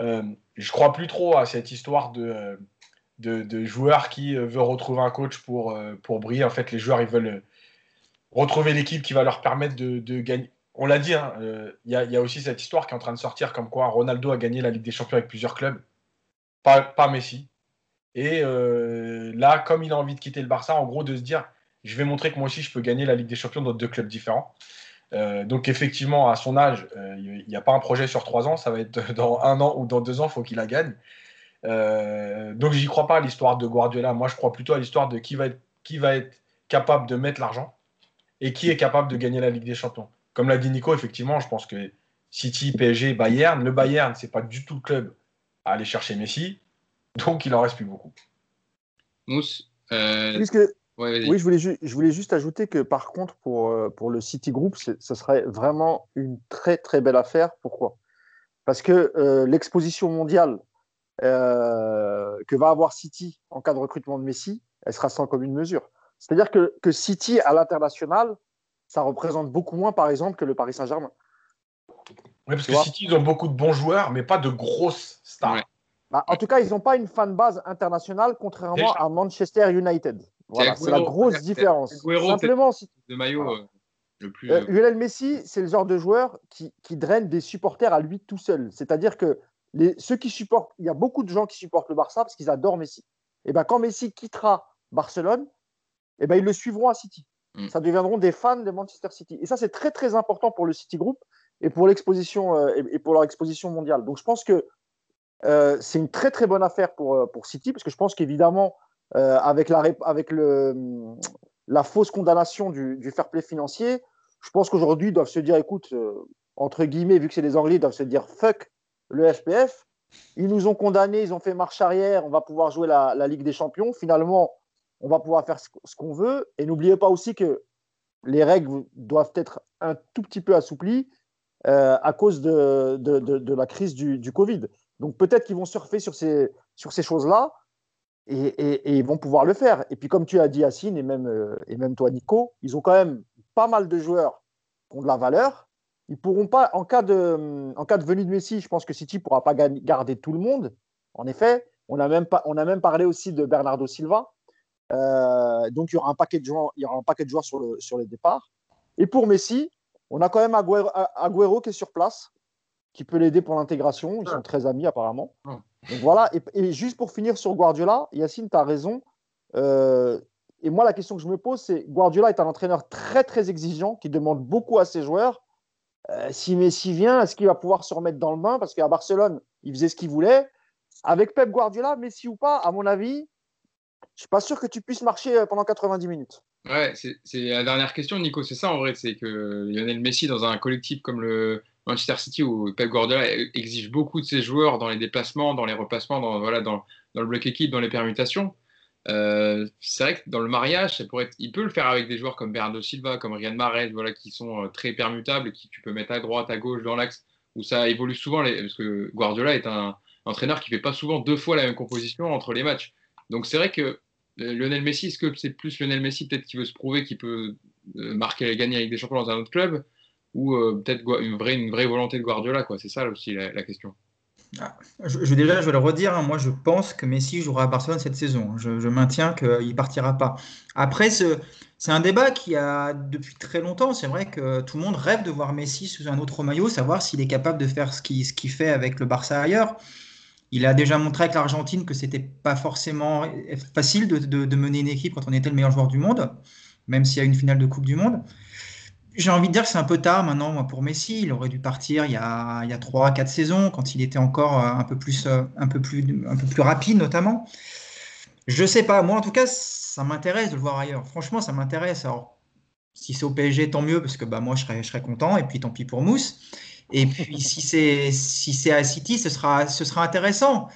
Euh, je crois plus trop à cette histoire de, joueurs qui euh, veulent retrouver un coach pour, euh, pour briller. En fait, les joueurs, ils veulent retrouver l'équipe qui va leur permettre de, gagner. On l'a dit, hein, il y, a, aussi cette histoire qui est en train de sortir comme quoi Ronaldo a gagné la Ligue des Champions avec plusieurs clubs, pas, pas Messi. Et là, comme il a envie de quitter le Barça, en gros, de se dire je vais montrer que moi aussi je peux gagner la Ligue des Champions dans deux clubs différents. Euh, donc effectivement, à son âge, euh, il n'y a pas un projet sur trois ans, ça va être dans un an ou dans deux ans, il faut qu'il la gagne. Euh, donc j'y crois pas à l'histoire de Guardiola. Moi, je crois plutôt à l'histoire de qui va, être, qui va être capable de mettre l'argent et qui est capable de gagner la Ligue des Champions. Comme l'a dit Nico, effectivement, je pense que City, PSG, Bayern, le Bayern, c'est pas du tout le club à aller chercher Messi, donc il en reste plus beaucoup.
Mousse,
Puisque oui, je voulais, je voulais, juste ajouter que par contre, pour, euh, pour le City Group, ce serait vraiment une très très belle affaire. Pourquoi? Parce que euh, l'exposition mondiale euh, que va avoir City en cas de recrutement de Messi, elle sera sans commune mesure. C'est-à-dire que, que City à l'international, ça représente beaucoup moins, par exemple, que le Paris Saint-Germain.
Oui, parce que City, ils ont beaucoup de bons joueurs, mais pas de grosses stars.
Bah, en tout cas, ils n'ont pas une fan base internationale, contrairement à Manchester United. Voilà, c'est la grosse différence. Simplement, si...
de maillot euh, le plus.
Euh, Lionel Messi, c'est le genre de joueur qui, qui, draine des supporters à lui tout seul. C'est-à-dire que les, ceux qui supportent, il y a beaucoup de gens qui supportent le Barça parce qu'ils adorent Messi. Et ben quand Messi quittera Barcelone, et ben ils le suivront à City. Mm. Ça deviendront des fans de Manchester City. Et ça, c'est très très important pour le City Group et pour l'exposition euh, et, pour leur exposition mondiale. Donc je pense que c'est une très très bonne affaire pour, pour City parce que je pense qu'évidemment euh, avec, le, la fausse condamnation du, fair play financier, je pense qu'aujourd'hui, ils doivent se dire, écoute, euh, entre guillemets, vu que c'est des Anglais, ils doivent se dire, fuck le FPF. Ils nous ont condamnés, ils ont fait marche arrière, on va pouvoir jouer la, Ligue des Champions. Finalement, on va pouvoir faire ce, qu'on veut. Et n'oubliez pas aussi que les règles doivent être un tout petit peu assouplies euh, à cause de, la crise du, Covid. Donc peut-être qu'ils vont surfer sur ces choses-là et, ils vont pouvoir le faire. Et puis, comme tu as dit, Yacine, et même, euh, et même toi, Nico, ils ont quand même pas mal de joueurs qui ont de la valeur. Ils pourront pas, en cas de, en cas de venue de Messi, je pense que City ne pourra pas garder tout le monde. En effet, on a même, pas, on a même parlé aussi de Bernardo Silva. Euh, donc, il y aura un paquet de joueurs, il y aura un paquet de joueurs sur, le, sur les départs. Et pour Messi, on a quand même Agüero, qui est sur place, qui peut l'aider pour l'intégration. Ils sont très amis apparemment. Donc voilà, et, juste pour finir sur Guardiola, Yacine, tu as raison. Euh, et moi, la question que je me pose, c'est Guardiola est un entraîneur très très exigeant qui demande beaucoup à ses joueurs. Euh, si Messi vient, est-ce qu'il va pouvoir se remettre dans le bain? Parce qu'à Barcelone, il faisait ce qu'il voulait. Avec Pep Guardiola, Messi ou pas, à mon avis, je suis pas sûr que tu puisses marcher euh, pendant 90 minutes.
Ouais, c'est la dernière question, Nico. C'est ça en vrai, c'est que Lionel Messi dans un collectif comme le Manchester City où Pep Guardiola exige beaucoup de ses joueurs dans les déplacements, dans les replacements, dans, voilà, dans, dans le bloc équipe, dans les permutations. Euh, c'est vrai que dans le mariage, ça pourrait être, il peut le faire avec des joueurs comme Bernardo Silva, comme Riyad Mahrez, voilà, qui sont euh, très permutables et qui tu peux mettre à droite, à gauche, dans l'axe, où ça évolue souvent, parce que Guardiola est un, entraîneur qui fait pas souvent deux fois la même composition entre les matchs. Donc c'est vrai que euh, Lionel Messi, est-ce que c'est plus Lionel Messi peut-être qui veut se prouver qu'il peut marquer gagner avec des champions dans un autre club? Ou euh, peut-être une vraie, volonté de Guardiola C'est ça aussi la, question.
Ah, je, déjà, je vais le redire, hein. moi je pense que Messi jouera à Barcelone cette saison. Je, je maintiens qu'il ne partira pas. Après, c'est un débat qui a depuis très longtemps. C'est vrai que tout le monde rêve de voir Messi sous un autre maillot, savoir s'il est capable de faire ce qu'il fait avec le Barça ailleurs. Il a déjà montré avec l'Argentine que c'était pas forcément facile de, mener une équipe quand on était le meilleur joueur du monde, même s'il y a une finale de Coupe du Monde. J'ai envie de dire que c'est un peu tard maintenant pour Messi. Il aurait dû partir il y a, il y a 3-4 saisons, quand il était encore euh, un peu, plus, euh, un, peu plus, rapide notamment. Je sais pas, moi en tout cas, ça m'intéresse de le voir ailleurs. Franchement, ça m'intéresse. Alors, si c'est au PSG, tant mieux, parce que bah, moi je serais, content, et puis tant pis pour Mousse. Et puis, si c'est si c'est à City, ce sera, ce sera intéressant.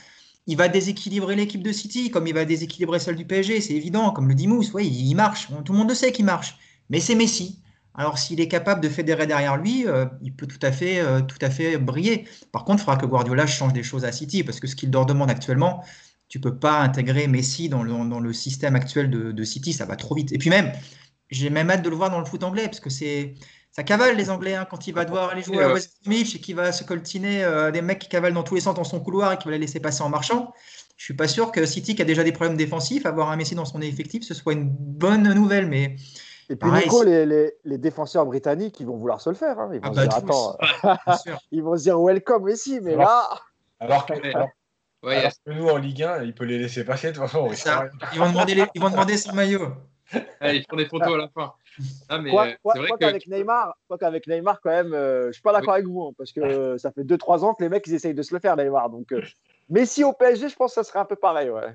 Il va déséquilibrer l'équipe de City, comme il va déséquilibrer celle du PSG, c'est évident. Comme le dit Mousse, oui, il marche. Tout le monde le sait qu'il marche. Mais c'est Messi. Alors, s'il est capable de fédérer derrière lui, euh, il peut tout à, fait, euh, tout à fait briller. Par contre, il faudra que Guardiola change des choses à City, parce que ce qu'il leur demande actuellement, tu peux pas intégrer Messi dans le, dans le système actuel de, City, ça va trop vite. Et puis même, j'ai même hâte de le voir dans le foot anglais, parce que c'est ça cavale les Anglais hein, quand il va devoir aller jouer à West Bromwich et qu'il va se coltiner euh, des mecs qui cavalent dans tous les sens dans son couloir et qui va les laisser passer en marchant. Je suis pas sûr que City, qui a déjà des problèmes défensifs, avoir un Messi dans son effectif, ce soit une bonne nouvelle. Mais
et puis Nico, les, les, défenseurs britanniques, ils vont vouloir se le faire. Hein. Ils vont ah se bah, dire, attends, ils vont se dire welcome Messi, mais là.
Alors que, nous en Ligue 1, il peut les laisser passer de toute façon.
Ils, vont demander ils vont demander son maillot.
ils font des photos à la fin.
Ah, mais quoi, euh, qu'avec Neymar, quoi qu'avec Neymar, quand même, euh, je suis pas d'accord avec vous, hein, parce que ça fait 2-3 ans que les mecs ils essayent de se le faire, Neymar. Donc, euh, mais si au PSG, je pense que ça serait un peu pareil, ouais.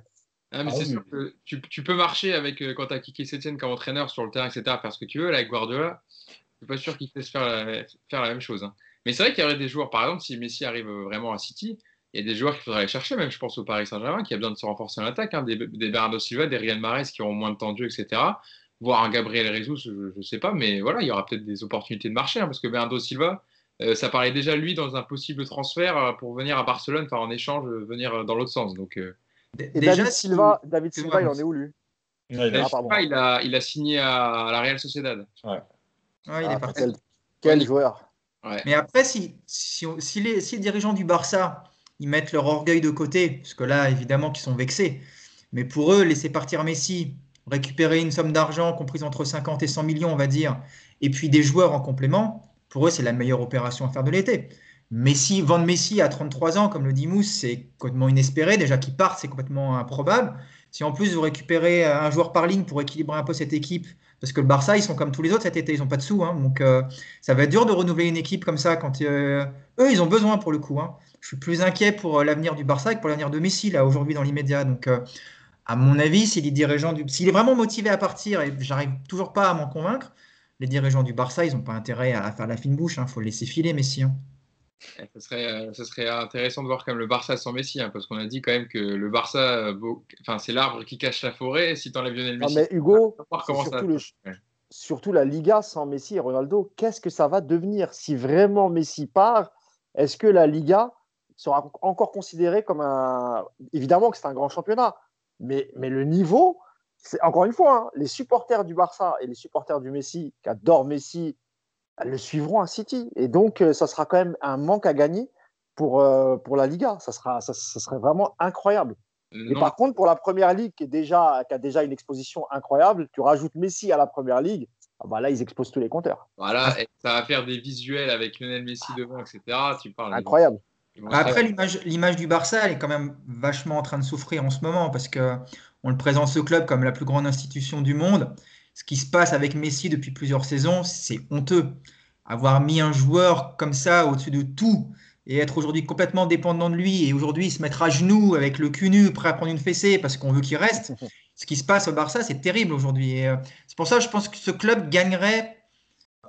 Ah, mais ah c'est sûr que tu, tu, peux marcher avec quand tu as Kiki Sétienne comme entraîneur sur le terrain, etc., faire ce que tu veux. Là, avec Guardiola, je suis pas sûr qu'il te laisse faire la, faire la même chose. Hein. Mais c'est vrai qu'il y aurait des joueurs, par exemple, si Messi arrive vraiment à City, il y a des joueurs qu'il faudrait aller chercher, même je pense au Paris Saint-Germain, qui a besoin de se renforcer en attaque, hein, des, des Bernardo Silva, des Riyad Mahrez qui ont moins de temps de jeu, etc voir un Gabriel Jesus, je ne sais pas, mais voilà, il y aura peut-être des opportunités de marché, hein, parce que Bernardo Silva, euh, ça parlait déjà lui dans un possible transfert euh, pour venir à Barcelone, enfin en échange, euh, venir dans l'autre sens. Donc,
déjà, David Silva, David Silva, il en est où lui?
Il, a, il, a, signé à, la Real Sociedad.
Ouais. ouais il est parti.
Quel, joueur
Mais après, si, si, si, les, si les dirigeants du Barça ils mettent leur orgueil de côté, parce que là, évidemment, qu'ils sont vexés, mais pour eux, laisser partir Messi, récupérer une somme d'argent comprise entre 50 et 100 millions, on va dire, et puis des joueurs en complément, pour eux, c'est la meilleure opération à faire de l'été. Messi, vendre Messi à 33 ans, comme le dit Mousse, c'est complètement inespéré. Déjà qu'il parte, c'est complètement improbable. Si en plus vous récupérez un joueur par ligne pour équilibrer un peu cette équipe, parce que le Barça, ils sont comme tous les autres cet été, ils n'ont pas de sous. Hein, donc euh, ça va être dur de renouveler une équipe comme ça quand euh, eux, ils ont besoin pour le coup. Hein. Je suis plus inquiet pour euh, l'avenir du Barça que pour l'avenir de Messi, là, aujourd'hui, dans l'immédiat. Donc à mon avis, si les dirigeants s'il est vraiment motivé à partir, et j'arrive toujours pas à m'en convaincre, les dirigeants du Barça, ils n'ont pas intérêt à faire la fine bouche. Il hein. faut le laisser filer, Messi.
Ce, serait, euh, ce serait intéressant de voir quand même le Barça sans Messi, hein, parce qu'on a dit quand même que le Barça, enfin, c'est l'arbre qui cache la forêt. Si tu enlèves Lionel Messi,
non, mais Hugo, surtout, surtout, la Liga sans Messi et Ronaldo, qu'est-ce que ça va devenir? Si vraiment Messi part Est-ce que la Liga sera encore considérée comme un. Évidemment que c'est un grand championnat, mais, mais le niveau, c'est encore une fois, hein, les supporters du Barça et les supporters du Messi, qui adorent Messi, le suivront à City. Et donc, euh, ça sera quand même un manque à gagner pour, euh, pour la Liga. Ça, sera, ça, serait vraiment incroyable. Et par contre, pour la première ligue, qui, est déjà, qui a déjà une exposition incroyable, tu rajoutes Messi à la première ligue, ah bah là, ils exposent tous les compteurs.
Voilà, ça va faire des visuels avec Lionel Messi devant, etc. Tu parles
incroyable.
Après, l'image du Barça, elle est quand même vachement en train de souffrir en ce moment parce que on le présente ce club comme la plus grande institution du monde. Ce qui se passe avec Messi depuis plusieurs saisons, c'est honteux. Avoir mis un joueur comme ça au-dessus de tout et être aujourd'hui complètement dépendant de lui et aujourd'hui se mettre à genoux avec le cul nu, prêt à prendre une fessée parce qu'on veut qu'il reste. Ce qui se passe au Barça, c'est terrible aujourd'hui. Euh, c'est pour ça que je pense que ce club gagnerait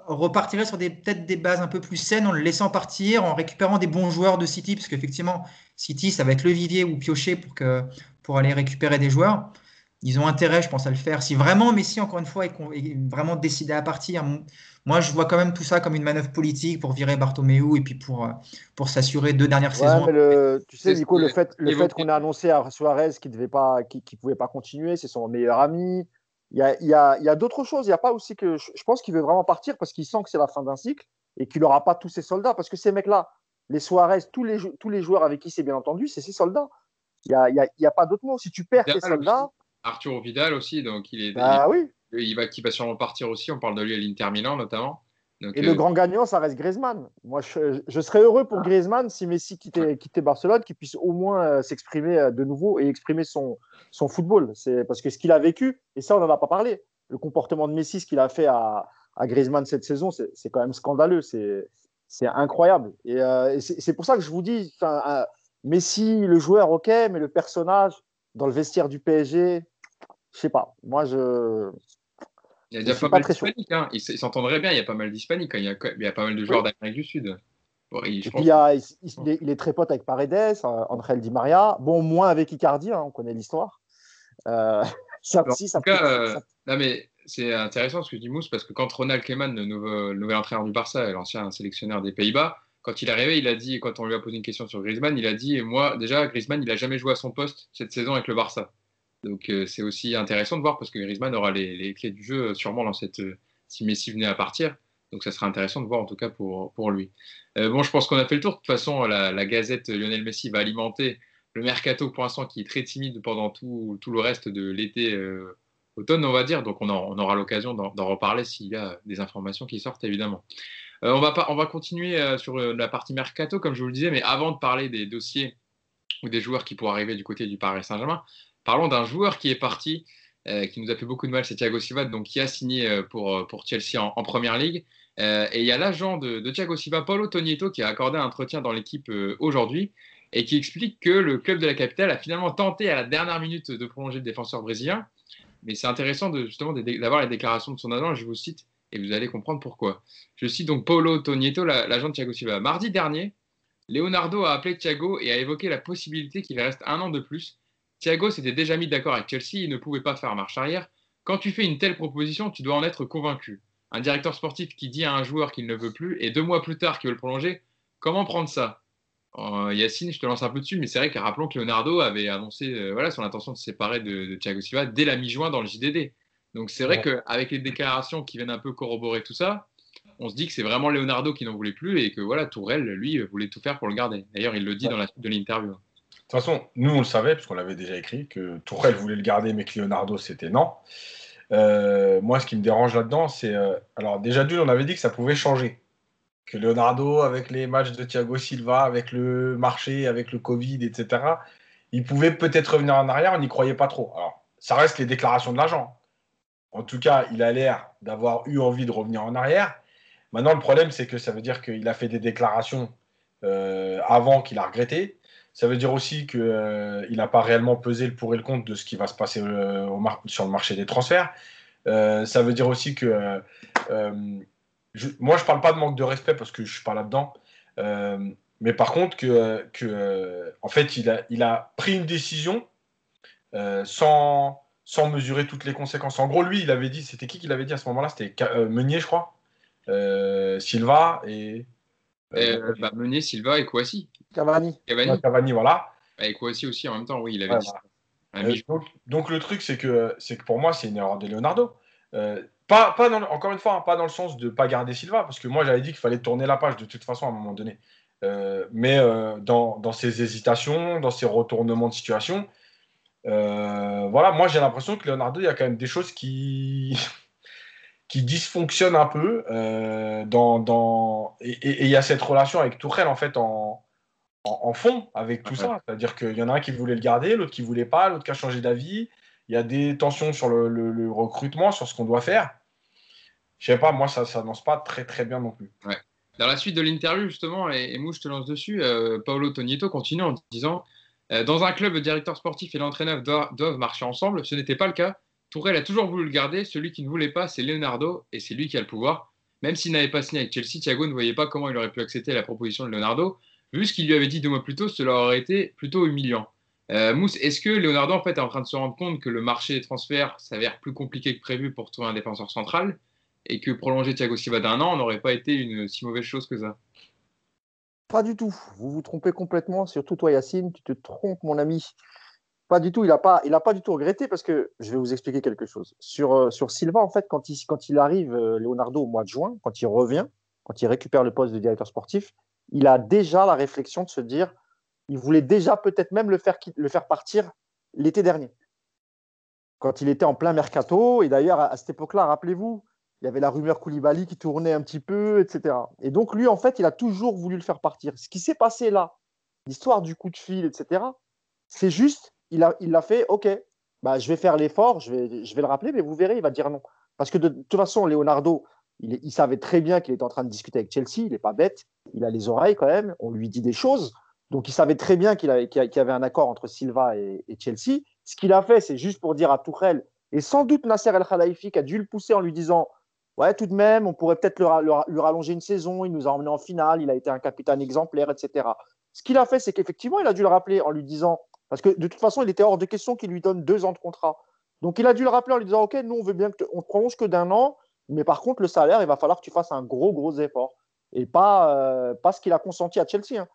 repartirait sur des peut-être des bases un peu plus saines en le laissant partir, en récupérant des bons joueurs de City, parce qu'effectivement, City, ça va être le vivier ou piocher pour, que, pour aller récupérer des joueurs. Ils ont intérêt, je pense, à le faire. Si vraiment Messi, encore une fois, est, vraiment décidé à partir, moi, je vois quand même tout ça comme une manœuvre politique pour virer Bartomeu et puis pour, euh, pour s'assurer deux dernières saisons.
tu sais, Nico, le fait, le fait qu'on a annoncé à Suarez qu'il ne pas, pouvait pas continuer, c'est son meilleur ami. Il y a, il y a, il y a d'autres choses. Il y a pas aussi que je, pense qu'il veut vraiment partir parce qu'il sent que c'est la fin d'un cycle et qu'il n'aura pas tous ses soldats. Parce que ces mecs-là, les Suarez, tous les, tous les joueurs avec qui c'est bien entendu, c'est ses soldats. Il n'y a, il y a, pas d'autre mot. Si tu perds tes soldats.
Arthur Vidal aussi, donc il est.
Bah,
il,
oui.
il, va, qui va sûrement partir aussi. On parle de lui à l'Inter Milan notamment.
et le euh, grand gagnant, ça reste Griezmann. Moi, je, serais heureux pour Griezmann si Messi quittait, quittait Barcelone, qu'il puisse au moins euh, s'exprimer euh, de nouveau et exprimer son, son football. C'est parce que ce qu'il a vécu, et ça, on n'en a pas parlé, le comportement de Messi, ce qu'il a fait à, à Griezmann cette saison, c'est quand même scandaleux. C'est incroyable. Et, c'est pour ça que je vous dis, Messi, le joueur, ok, mais le personnage dans le vestiaire du PSG, je sais pas. Moi, je.
Il y a déjà pas mal d'hispaniques. Hein. Ils s'entendraient bien. Il y a pas mal d'hispaniques. Hein. Il, il, y a pas mal de joueurs d'Amérique du Sud.
il, il, est, très pote avec Paredes, euh, André Di Maria. Bon, moins avec Icardi, hein, on connaît l'histoire. Euh,
ça aussi, ça, cas, euh, Non, mais c'est intéressant ce que dis Mousse, parce que quand Ronald Koeman, le nouvel entraîneur du Barça, l'ancien sélectionneur des Pays-Bas, quand il est arrivé, il a dit, quand on lui a posé une question sur Griezmann, il a dit Moi, déjà, Griezmann, il n'a jamais joué à son poste cette saison avec le Barça. Donc euh, c'est aussi intéressant de voir parce que Griezmann aura les, clés du jeu euh, sûrement dans cette, euh, si Messi venait à partir. Donc ça sera intéressant de voir en tout cas pour, lui. bon, je pense qu'on a fait le tour. De toute façon, la, gazette Lionel Messi va alimenter le mercato pour l'instant qui est très timide pendant tout, le reste de l'été automne, on va dire. Donc on, on aura l'occasion d'en reparler s'il y a des informations qui sortent évidemment. On, va pas, on va continuer sur la partie mercato, comme je vous le disais, mais avant de parler des dossiers ou des joueurs qui pourraient arriver du côté du Paris Saint-Germain, Parlons d'un joueur qui est parti, euh, qui nous a fait beaucoup de mal, c'est Thiago Silva, donc qui a signé euh, pour, euh, Chelsea en, Première Ligue. et il y a l'agent de, Thiago Silva, Paulo Tonieto, qui a accordé un entretien dans l'équipe aujourd'hui et qui explique que le club de la capitale a finalement tenté à la dernière minute de prolonger le défenseur brésilien. Mais c'est intéressant de, justement d'avoir les déclarations de son agent, je vous cite, et vous allez comprendre pourquoi. Je cite donc Paulo Tonieto, l'agent de Thiago Silva. Mardi dernier, Leonardo a appelé Thiago et a évoqué la possibilité qu'il reste un an de plus Thiago s'était déjà mis d'accord avec Chelsea, il ne pouvait pas faire marche arrière. Quand tu fais une telle proposition, tu dois en être convaincu. Un directeur sportif qui dit à un joueur qu'il ne veut plus et deux mois plus tard qu'il veut le prolonger, comment prendre ça? Euh, Yacine, je te lance un peu dessus, mais c'est vrai que rappelons que Leonardo avait annoncé euh, son intention de se séparer de, Thiago Silva dès la mi-juin dans le JDD. Donc c'est vrai qu'avec les déclarations qui viennent un peu corroborer tout ça, on se dit que c'est vraiment Leonardo qui n'en voulait plus et que voilà, Tourelle, lui, voulait tout faire pour le garder. D'ailleurs, il le dit dans la suite de l'interview.
De toute façon, nous, on le savait, parce qu'on l'avait déjà écrit, que Tourelle voulait le garder, mais que Leonardo, c'était non. Euh, moi, ce qui me dérange là-dedans, c'est. Euh, alors, déjà, d'une, on avait dit que ça pouvait changer. Que Leonardo, avec les matchs de Thiago Silva, avec le marché, avec le Covid, etc., il pouvait peut-être revenir en arrière, on n'y croyait pas trop. Alors, ça reste les déclarations de l'agent. En tout cas, il a l'air d'avoir eu envie de revenir en arrière. Maintenant, le problème, c'est que ça veut dire qu'il a fait des déclarations euh, avant qu'il a regretté. Ça veut dire aussi qu'il euh, n'a pas réellement pesé le pour et le contre de ce qui va se passer euh, sur le marché des transferts. Ça veut dire aussi que moi, je ne parle pas de manque de respect parce que je ne suis pas là-dedans. mais par contre, que en fait, il a, il a pris une décision sans, sans mesurer toutes les conséquences. En gros, lui, il avait dit, c'était qui qu'il avait dit à ce moment-là? C'était Meunier, je crois. Silva et.
bah, Meunier, Silva et Kouassi.
Cavani.
Cavani. voilà.
Et Kouassi aussi en même temps, oui, il avait dit ça.
Euh, donc, le truc, c'est que, c'est que pour moi, c'est une erreur de Leonardo. Euh, pas, pas dans, encore une fois, hein, pas dans le sens de ne pas garder Silva, parce que moi, j'avais dit qu'il fallait tourner la page de toute façon à un moment donné. Euh, mais dans, dans, ses hésitations, dans ses retournements de situation, voilà, moi, j'ai l'impression que Leonardo, il y a quand même des choses qui qui dysfonctionnent un peu dans, dans... et il y a cette relation avec Tourelle en fait en, en, fond avec tout ça. C'est-à-dire qu'il y en a un qui voulait le garder, l'autre qui voulait pas, l'autre qui a changé d'avis. Il y a des tensions sur le, recrutement, sur ce qu'on doit faire. Je sais pas, moi, ça ne s'annonce pas très très bien non plus.
Dans la suite de l'interview, justement, et, et moi je te lance dessus, euh, Paolo Togneto continue en disant euh, Dans un club, le directeur sportif et l'entraîneur doivent, marcher ensemble. Ce n'était pas le cas. Tourelle a toujours voulu le garder. Celui qui ne voulait pas, c'est Leonardo, et c'est lui qui a le pouvoir. Même s'il n'avait pas signé avec Chelsea, Thiago ne voyait pas comment il aurait pu accepter la proposition de Leonardo. Vu ce qu'il lui avait dit deux mois plus tôt, cela aurait été plutôt humiliant. Euh, Mousse, est-ce que Leonardo fait, est en train de se rendre compte que le marché des transferts s'avère plus compliqué que prévu pour trouver un défenseur central et que prolonger Thiago Silva d'un an n'aurait pas été une si mauvaise chose que ça?
Pas du tout. Vous vous trompez complètement. Surtout toi, Yacine, tu te trompes, mon ami. Pas du tout. Il n'a pas, pas du tout regretté parce que je vais vous expliquer quelque chose. Sur, euh, sur Silva, en fait, quand il, quand il arrive, euh, Leonardo, au mois de juin, quand il revient, quand il récupère le poste de directeur sportif, il a déjà la réflexion de se dire il voulait déjà peut-être même le faire, le faire partir l'été dernier. Quand il était en plein mercato, et d'ailleurs à, cette époque-là, rappelez-vous, il y avait la rumeur Koulibaly qui tournait un petit peu, etc. Et donc lui, en fait, il a toujours voulu le faire partir. Ce qui s'est passé là, l'histoire du coup de fil, etc., c'est juste, il a, il fait, OK, bah, je vais faire l'effort, je vais, je vais le rappeler, mais vous verrez, il va dire non. Parce que de, toute façon, Leonardo, il, il savait très bien qu'il était en train de discuter avec Chelsea, il n'est pas bête, il a les oreilles quand même, on lui dit des choses. Donc il savait très bien qu'il y avait un accord entre Silva et, Chelsea. Ce qu'il a fait, c'est juste pour dire à Tuchel, et sans doute Nasser El Khalifi qui a dû le pousser en lui disant Ouais, tout de même, on pourrait peut-être lui rallonger une saison, il nous a emmené en finale, il a été un capitaine exemplaire, etc. Ce qu'il a fait, c'est qu'effectivement, il a dû le rappeler en lui disant Parce que de toute façon, il était hors de question qu'il lui donne deux ans de contrat. Donc il a dû le rappeler en lui disant Ok, nous, on veut bien qu'on te prolonge que d'un an, mais par contre, le salaire, il va falloir que tu fasses un gros, gros effort. Et pas, euh, ce qu'il a consenti à Chelsea. Hein.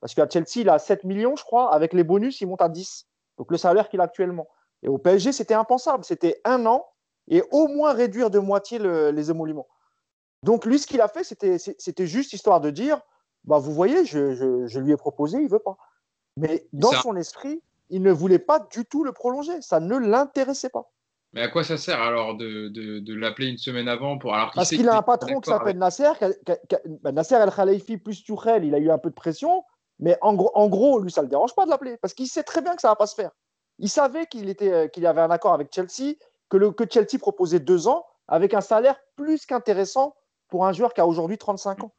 Parce qu'à Chelsea, il a 7 millions, je crois. Avec les bonus, il monte à 10. Donc le salaire qu'il a actuellement. Et au PSG, c'était impensable. C'était un an et au moins réduire de moitié les émoluments. Donc lui, ce qu'il a fait, c'était juste histoire de dire bah, Vous voyez, je, lui ai proposé, il ne veut pas. Mais dans son esprit, il ne voulait pas du tout le prolonger. Ça ne l'intéressait pas.
Mais à quoi ça sert alors de, l'appeler une semaine avant pour alors
Parce qu'il a un patron qui s'appelle Nasser, bah, Nasser El Khalifi plus Tuchel, il a eu un peu de pression. Mais en gros, en gros lui, ça ne le dérange pas de l'appeler parce qu'il sait très bien que ça ne va pas se faire. Il savait qu'il était, euh, qu'il avait un accord avec Chelsea, que, Chelsea proposait deux ans avec un salaire plus qu'intéressant pour un joueur qui a aujourd'hui 35 ans.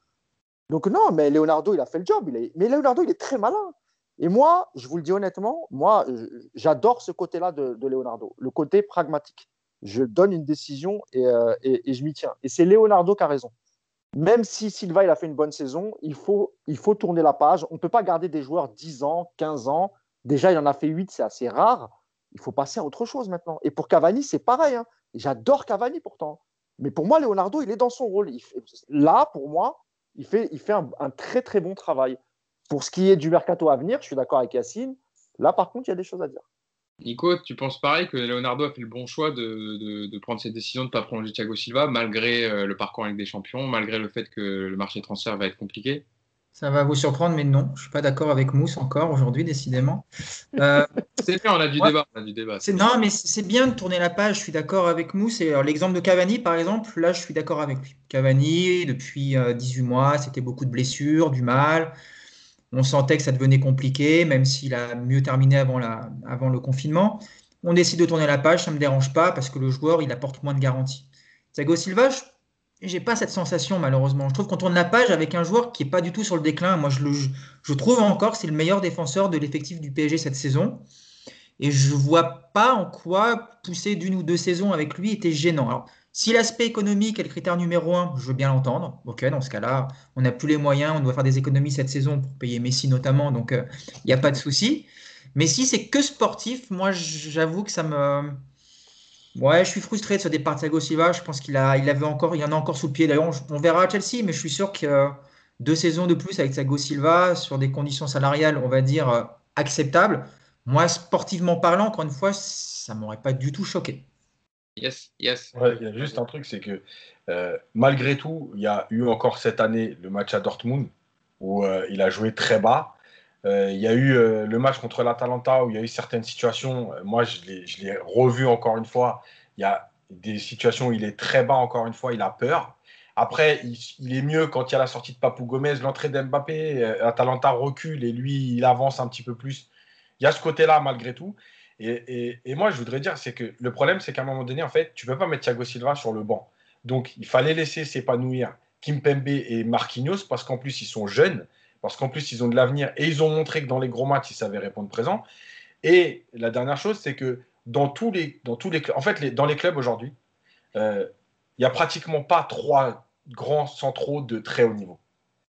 Donc non, mais Leonardo, il a fait le job. Mais Leonardo, il est très malin. Et moi, je vous le dis honnêtement, moi, j'adore ce côté-là de, Leonardo, le côté pragmatique. Je donne une décision et, euh, et je m'y tiens. Et c'est Leonardo qui a raison même si Silva il a fait une bonne saison, il faut, il faut tourner la page. On ne peut pas garder des joueurs 10 ans, 15 ans. Déjà, il en a fait 8, c'est assez rare. Il faut passer à autre chose maintenant. Et pour Cavani, c'est pareil. Hein. J'adore Cavani pourtant. Mais pour moi, Leonardo, il est dans son rôle. Là, pour moi, il fait, un, très très bon travail. Pour ce qui est du mercato à venir, je suis d'accord avec Yacine. Là, par contre, il y a des choses à dire.
Nico, tu penses pareil que Leonardo a fait le bon choix de, prendre cette décision de ne pas prolonger Thiago Silva, malgré euh, le parcours avec des champions, malgré le fait que le marché de transfert va être compliqué?
Ça va vous surprendre, mais non, je ne suis pas d'accord avec Mousse encore aujourd'hui, décidément.
Euh, c'est bien, on a du débat.
non, mais c'est bien de tourner la page, je suis d'accord avec Mousse. Et l'exemple de Cavani, par exemple, là, je suis d'accord avec lui. Cavani, depuis 18 euh, mois, c'était beaucoup de blessures, du mal on sentait que ça devenait compliqué, même s'il a mieux terminé avant, la, avant le confinement. On décide de tourner la page, ça ne me dérange pas parce que le joueur, il apporte moins de garanties. Thiago Silva, j'ai pas cette sensation malheureusement. Je trouve qu'on tourne la page avec un joueur qui est pas du tout sur le déclin. Moi, je, je trouve encore c'est le meilleur défenseur de l'effectif du PSG cette saison. Et je vois pas en quoi pousser d'une ou deux saisons avec lui était gênant. Alors, si l'aspect économique est le critère numéro un, je veux bien l'entendre. Ok, dans ce cas-là, on n'a plus les moyens, on doit faire des économies cette saison pour payer Messi notamment, donc il euh, n'y a pas de souci. Mais si c'est que sportif, moi j'avoue que ça me. Ouais, je suis frustré de ce départ de Thiago Silva. Je pense qu'il a, il avait encore, il y en a encore sous le pied. D'ailleurs, on, verra à Chelsea, mais je suis sûr que deux saisons de plus avec Thiago Silva sur des conditions salariales, on va dire euh, acceptables. Moi, sportivement parlant, encore une fois, ça m'aurait pas du tout choqué.
Yes, yes.
il y a juste un truc, c'est que euh, malgré tout, il y a eu encore cette année le match à Dortmund où euh, il a joué très bas. Euh, il y a eu le match contre l'Atalanta où il y a eu certaines situations. moi, je l'ai revu encore une fois. Il y a des situations où il est très bas encore une fois. Il a peur. Après, il, est mieux quand il y a la sortie de Papou Gomez, l'entrée d'Mbappé. Atalanta recule et lui, il avance un petit peu plus. Il y a ce côté-là malgré tout. Et, moi, je voudrais dire, c'est que le problème, c'est qu'à un moment donné, en fait, tu ne peux pas mettre Thiago Silva sur le banc. Donc, il fallait laisser s'épanouir Kim Pembe et Marquinhos parce qu'en plus, ils sont jeunes, parce qu'en plus, ils ont de l'avenir et ils ont montré que dans les gros matchs, ils savaient répondre présent. Et la dernière chose, c'est que dans tous les, dans tous les en fait, les, dans les clubs aujourd'hui, euh, il n'y a pratiquement pas trois grands centraux de très haut niveau.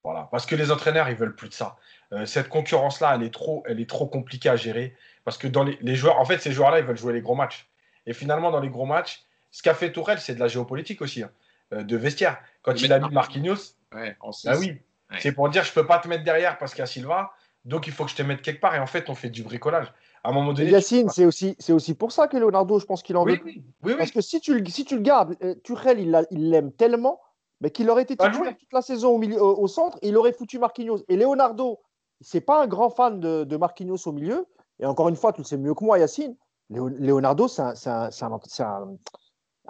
Voilà, parce que les entraîneurs, ils veulent plus de ça. Euh, cette concurrence-là, elle est trop, elle est trop compliquée à gérer Parce que dans les, les joueurs, en fait, ces joueurs-là, ils veulent jouer les gros matchs. Et finalement, dans les gros matchs, ce qu'a fait Tourelle, c'est de la géopolitique aussi, hein, euh, de vestiaire. Quand il a mis Marquinhos,
Ouais, en six.
ah oui,
Ouais.
c'est pour dire je peux pas te mettre derrière parce qu'il y a Silva, donc il faut que je te mette quelque part. Et en fait, on fait du bricolage. À un moment
Et
donné.
Yacine, c'est aussi, c'est aussi pour ça que Leonardo, je pense qu'il en
Oui,
veut.
oui, oui, oui.
Parce que si tu, le- si tu le gardes, euh, Tuchel, il l'a- il l'aime tellement, mais qu'il aurait été titulaire toute la saison au, milieu, au, au centre, il aurait foutu Marquinhos. Et Leonardo, c'est pas un grand fan de, de Marquinhos au milieu. Et encore une fois, tu le sais mieux que moi, Yacine. Leonardo, c'est un,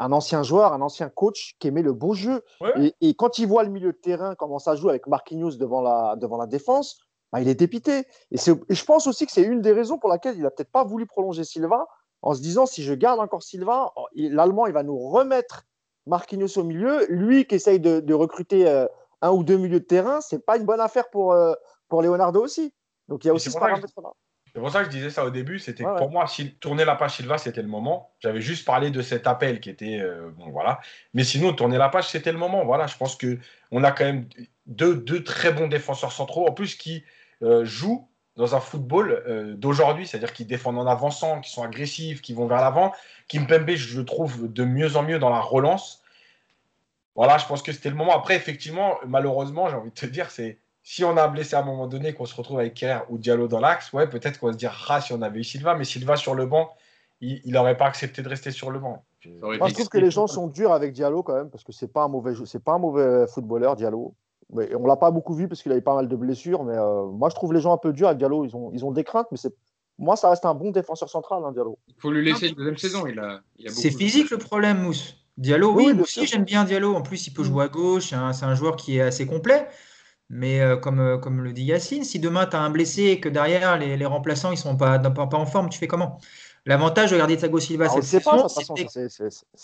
un- ancien joueur, un ancien coach qui aimait le beau jeu.
Ouais.
Et, et quand il voit le milieu de terrain commence à jouer avec Marquinhos devant la, devant la défense, bah, il est dépité. Et, je pense aussi que c'est une des raisons pour laquelle il n'a peut-être pas voulu prolonger Silva, en se disant si je garde encore Silva, oh, l'Allemand, il va nous remettre Marquinhos au milieu. Lui qui essaye de, de recruter euh, un ou deux milieux de terrain, c'est pas une bonne affaire pour, euh, pour Leonardo aussi. Donc il y a aussi ce
ça
paramètre-là.
C'est pour ça que je disais ça au début. C'était
Ouais,
pour moi, si tourner la page Silva, c'était le moment. J'avais juste parlé de cet appel qui était euh, bon, voilà. Mais sinon, tourner la page, c'était le moment. Voilà, je pense que on a quand même deux, deux très bons défenseurs centraux, en plus qui euh, jouent dans un football euh, d'aujourd'hui, c'est-à-dire qui défendent en avançant, qui sont agressifs, qui vont vers l'avant. Kimpembe, je le trouve de mieux en mieux dans la relance. Voilà, je pense que c'était le moment. Après, effectivement, malheureusement, j'ai envie de te dire, c'est si on a un blessé à un moment donné, qu'on se retrouve avec Kerr ou Diallo dans l'axe, ouais, peut-être qu'on va se dire, ah, si on avait eu Silva, mais Silva sur le banc, il n'aurait pas accepté de rester sur le banc.
Moi, je trouve que les gens sont durs avec Diallo quand même, parce que c'est pas un mauvais, c'est pas un mauvais footballeur, Diallo. Mais on l'a pas beaucoup vu parce qu'il avait pas mal de blessures, mais euh, moi je trouve les gens un peu durs avec Diallo. Ils ont, ils ont des craintes, mais c'est, moi ça reste un bon défenseur central, hein, Diallo.
Il faut lui laisser une deuxième saison. Il a, il a
C'est physique le problème, Mousse. Diallo,
Oui,
moi aussi j'aime bien Diallo. En plus, il peut
Mm.
jouer à gauche. hein, C'est un joueur qui est assez complet. Mais euh, comme, euh, comme le dit Yacine, si demain tu as un blessé et que derrière les, les remplaçants ils sont pas, pas, pas en forme, tu fais comment? L'avantage de garder Thiago Silva
ne c'est,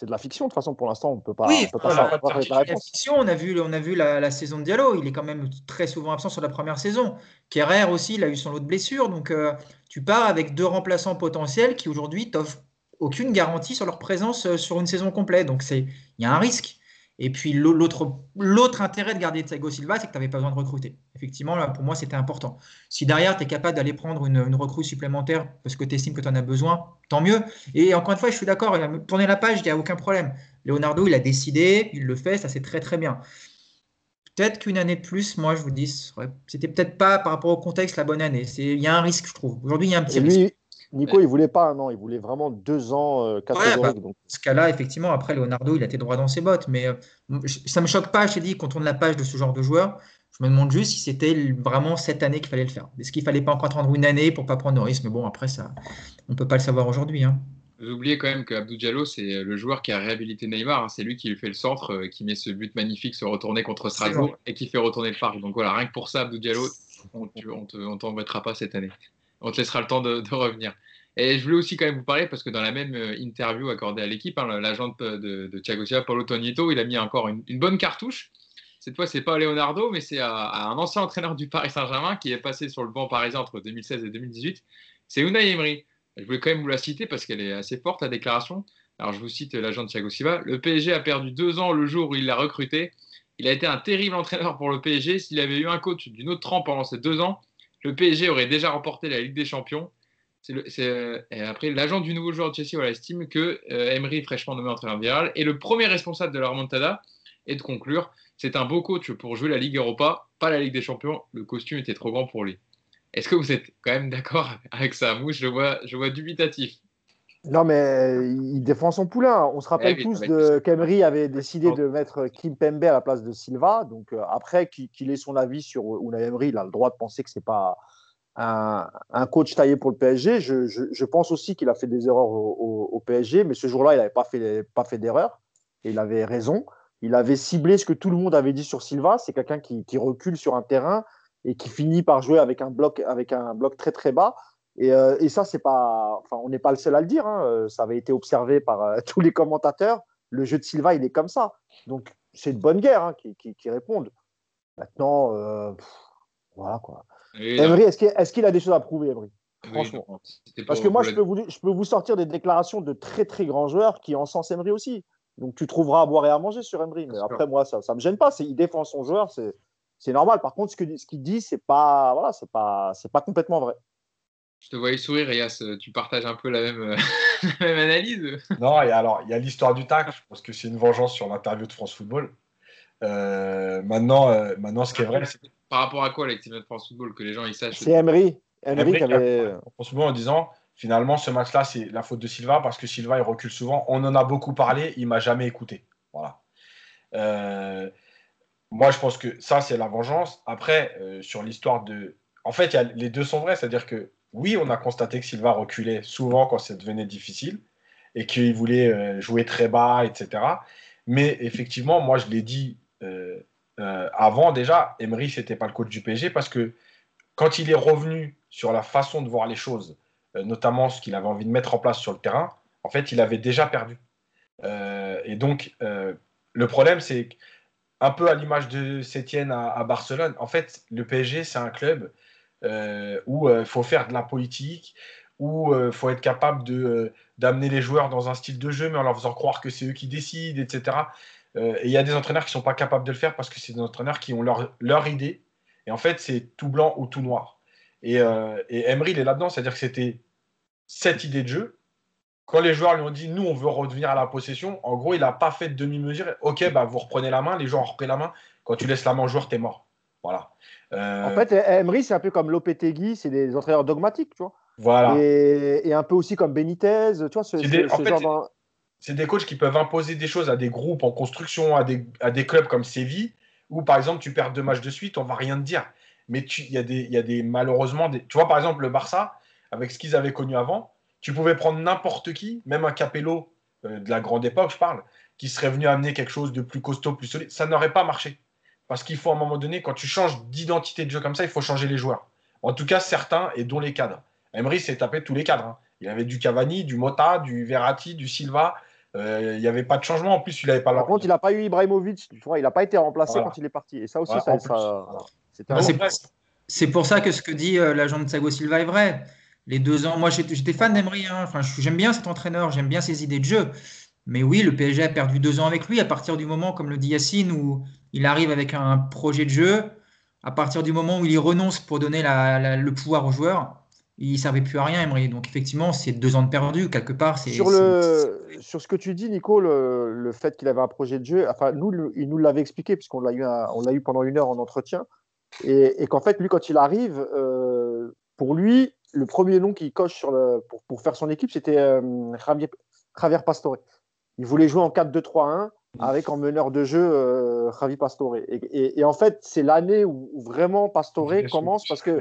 de la fiction. De toute façon, pour l'instant, on peut pas,
Oui,
on peut
voilà, pas
la
fiction, on a vu, on a vu la, la saison de Diallo, il est quand même très souvent absent sur la première saison. Kerrer aussi, il a eu son lot de blessures, donc euh, tu pars avec deux remplaçants potentiels qui aujourd'hui t'offrent aucune garantie sur leur présence sur une saison complète. Donc c'est, il y a un risque. Et puis l'au- l'autre, intérêt de garder Thiago Silva, c'est que tu n'avais pas besoin de recruter. Effectivement, là, pour moi, c'était important. Si derrière, tu es capable d'aller prendre une, une recrue supplémentaire parce que tu estimes que tu en as besoin, tant mieux. Et encore une fois, je suis d'accord, tourner la page, il n'y a aucun problème. Leonardo, il a décidé, il le fait, ça c'est très très bien. Peut-être qu'une année de plus, moi je vous dis, c'était peut-être pas par rapport au contexte la bonne année. Il y a un risque, je trouve. Aujourd'hui, il y a un petit
Et
risque.
Nico, il voulait pas un an, il voulait vraiment deux ans euh, catégoriques.
bah,
donc.
Dans ce cas-là, effectivement, après, Leonardo, il a été droit dans ses bottes. Mais euh, ça ne me choque pas, je t'ai dit, qu'on tourne la page de ce genre de joueur. Je me demande juste si c'était vraiment cette année qu'il fallait le faire. Est-ce qu'il fallait pas encore attendre une année pour pas prendre de risque Mais bon, après, ça, on peut pas le savoir aujourd'hui. hein.
Vous oubliez quand même que Abdou Diallo, c'est le joueur qui a réhabilité Neymar. hein. C'est lui qui lui fait le centre, euh, qui met ce but magnifique, se retourner contre Strasbourg et qui fait retourner le parc. Donc voilà, rien que pour ça, Abdou Diallo, on on on t'embêtera pas cette année. On te laissera le temps de, revenir. Et je voulais aussi quand même vous parler, parce que dans la même euh, interview accordée à l'équipe, hein, l'agent de, Thiago Silva, Paulo Tonito, il a mis encore une, bonne cartouche. Cette fois, c'est pas à Leonardo, mais c'est à, à un ancien entraîneur du Paris Saint-Germain qui est passé sur le banc parisien entre 2016 et 2018. C'est Unai Emery. Je voulais quand même vous la citer parce qu'elle est assez forte, la déclaration. Alors, je vous cite l'agent de Thiago Silva. Le PSG a perdu deux ans le jour où il l'a recruté. Il a été un terrible entraîneur pour le PSG. S'il avait eu un coach d'une autre trempe pendant ces deux ans, le PSG aurait déjà remporté la Ligue des Champions. Euh, et après, l'agent du nouveau joueur de Chelsea voilà, estime que euh, Emery, fraîchement nommé entraîneur viral, est le premier responsable de la remontada. Et de conclure, c'est un beau coach pour jouer la Ligue Europa, pas la Ligue des Champions. Le costume était trop grand pour lui. Est-ce que vous êtes quand même d'accord avec ça? Mouche, je vois, je vois dubitatif.
Non, mais il défend son poulain. On se rappelle
Eh oui,
tous de qu'Emery avait décidé de mettre Kim Pembe à la place de Silva. Donc euh, après qu'il ait son avis sur Unai Emery, il a le droit de penser que c'est pas un, un coach taillé pour le PSG. Je, je- je pense aussi qu'il a fait des erreurs au, au- au PSG, mais ce jour-là, il n'avait pas fait, pas fait d'erreur. Et il avait raison. Il avait ciblé ce que tout le monde avait dit sur Silva. C'est quelqu'un qui, qui recule sur un terrain et qui finit par jouer avec un bloc, avec un bloc très très bas. Et, euh, et ça, c'est pas, enfin, on n'est pas le seul à le dire. hein. Euh, Ça avait été observé par euh, tous les commentateurs. Le jeu de Silva, il est comme ça. Donc, c'est une bonne guerre hein, qui, qui, qui répondent. Maintenant, euh, pff, voilà quoi. Emery, est-ce qu'il est a des choses à prouver, Emery? Franchement. Parce que moi, je peux, vous, je peux vous sortir des déclarations de très très grands joueurs qui encensent Emery aussi. Donc, tu trouveras à boire et à manger sur Emery. Mais
sûr.
après, moi, ça ne me gêne pas. Il défend son joueur, c'est normal. Par contre, ce qu'il ce qu'il dit, c'est pas, voilà, c'est pas, c'est pas complètement vrai.
Je te voyais sourire, Yas. Tu partages un peu la même, la même analyse
Non, et alors, il y a l'histoire du tac. Je pense que c'est une vengeance sur l'interview de France Football. Euh, maintenant, euh, maintenant, ce qui est vrai, c'est
Par rapport à quoi l'activité de France Football Que les gens ils sachent?
C'est Emery. Emery avait.
France Football en disant finalement, ce match-là, c'est la faute de Silva parce que Silva, il recule souvent. On en a beaucoup parlé, il m'a jamais écouté. Voilà. Euh, moi, je pense que ça, c'est la vengeance. Après, euh, sur l'histoire de. En fait, il y a- les deux sont vrais. C'est-à-dire que oui, on a constaté que Silva reculait souvent quand ça devenait difficile et qu'il voulait euh, jouer très bas, etc. Mais effectivement, moi, je l'ai dit euh, euh, avant déjà, Emery, c'était pas le coach du PSG parce que quand il est revenu sur la façon de voir les choses, notamment ce qu'il avait envie de mettre en place sur le terrain, en fait, il avait déjà perdu. Et donc, le problème, c'est un peu à l'image de Sétienne à, à Barcelone. En fait, le PSG, c'est un club où il faut faire de la politique, où il faut être capable de, euh, d'amener les joueurs dans un style de jeu, mais en leur faisant croire que c'est eux qui décident, etc. Euh, et il y a des entraîneurs qui ne sont pas capables de le faire parce que c'est des entraîneurs qui ont leur, leur idée. Et en fait, c'est tout blanc ou tout noir. Et, euh, et Emery, il est là-dedans, c'est-à-dire que c'était cette idée de jeu. Quand les joueurs lui ont dit, nous, on veut revenir à la possession, en gros, il n'a pas fait de demi-mesure. Ok, bah, vous reprenez la main, les joueurs ont repris la main. Quand tu laisses la main au joueur, t'es mort. Voilà. Euh,
En fait, Emery, c'est un peu comme Lopetegui, c'est des entraîneurs dogmatiques, tu vois.
voilà.
Et, et un peu aussi comme Benitez, tu vois, ce,
C'est
ce-
des- en
ce
fait,
genre
c'est-
d'en-
c'est des coachs qui peuvent imposer des choses à des groupes en construction, à des, à des clubs comme Séville, où par exemple tu perds deux matchs de suite, on va rien te dire. Mais il y, a des- y a des malheureusement des. Tu vois par exemple le Barça, avec ce qu'ils avaient connu avant, tu pouvais prendre n'importe qui, même un Capello euh, de la grande époque, je parle, qui serait venu amener quelque chose de plus costaud, plus solide. Ça n'aurait pas marché. Parce qu'il faut à un moment donné, quand tu changes d'identité de jeu comme ça, il faut changer les joueurs. En tout cas, certains et dont les cadres. Emery s'est tapé tous les cadres. hein. Il avait du Cavani, du Mota, du Verratti, du Silva. Euh, il n'y avait pas de changement. En plus, il n'avait pas
Par contre, il n'a pas eu Ibrahimovic, tu vois, il n'a pas été remplacé
Voilà.
quand il est parti. Et ça aussi,
Voilà,
ça, ça- voilà. un-
c'est- pour ça que ce que dit euh, l'agent de Thiago Silva est vrai. Les deux ans, moi j'étais fan d'Emery. hein. Enfin, j'aime bien cet entraîneur, j'aime bien ses idées de jeu. Mais oui, le PSG a perdu deux ans avec lui à partir du moment, comme le dit Yacine, où il arrive avec un projet de jeu. À partir du moment où il y renonce pour donner la- la- le pouvoir aux joueurs, il ne servait plus à rien, Emery. Donc effectivement, c'est deux ans de perdu quelque part.
Sur, le, sur ce que tu dis, Nico, le, le fait qu'il avait un projet de jeu, enfin, nous, le- il nous l'avait expliqué, puisqu'on l'a eu, un- on l'a eu pendant une heure en entretien, et, et qu'en fait, lui, quand il arrive, euh, pour lui, le premier nom qu'il coche sur le, pour, pour faire son équipe, c'était euh, Javier, Javier Pastore. Il voulait jouer en 4-2-3-1 avec en meneur de jeu euh, Javi Pastore. Et, et- et en fait, c'est l'année où, où vraiment Pastore
Bien sûr.
commence, parce que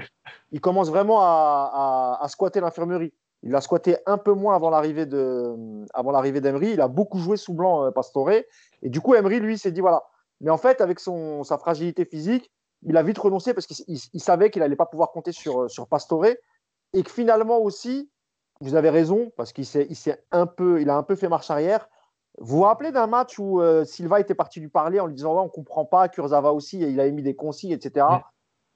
il commence vraiment à, à- à squatter l'infirmerie. Il a squatté un peu moins avant l'arrivée de, avant l'arrivée d'Emery. Il a beaucoup joué sous blanc euh, Pastore. Et du coup, Emery, lui, s'est dit voilà. Mais en fait, avec son, sa fragilité physique, il a vite renoncé parce qu'il il- il savait qu'il n'allait pas pouvoir compter sur, sur Pastore. Et que finalement aussi, vous avez raison, parce qu'il s'est, il s'est un peu, il a un peu fait marche arrière. Vous vous rappelez d'un match où euh, Silva était parti lui parler en lui disant ouais, on comprend pas, Kurzawa aussi, et il a émis des consignes, etc.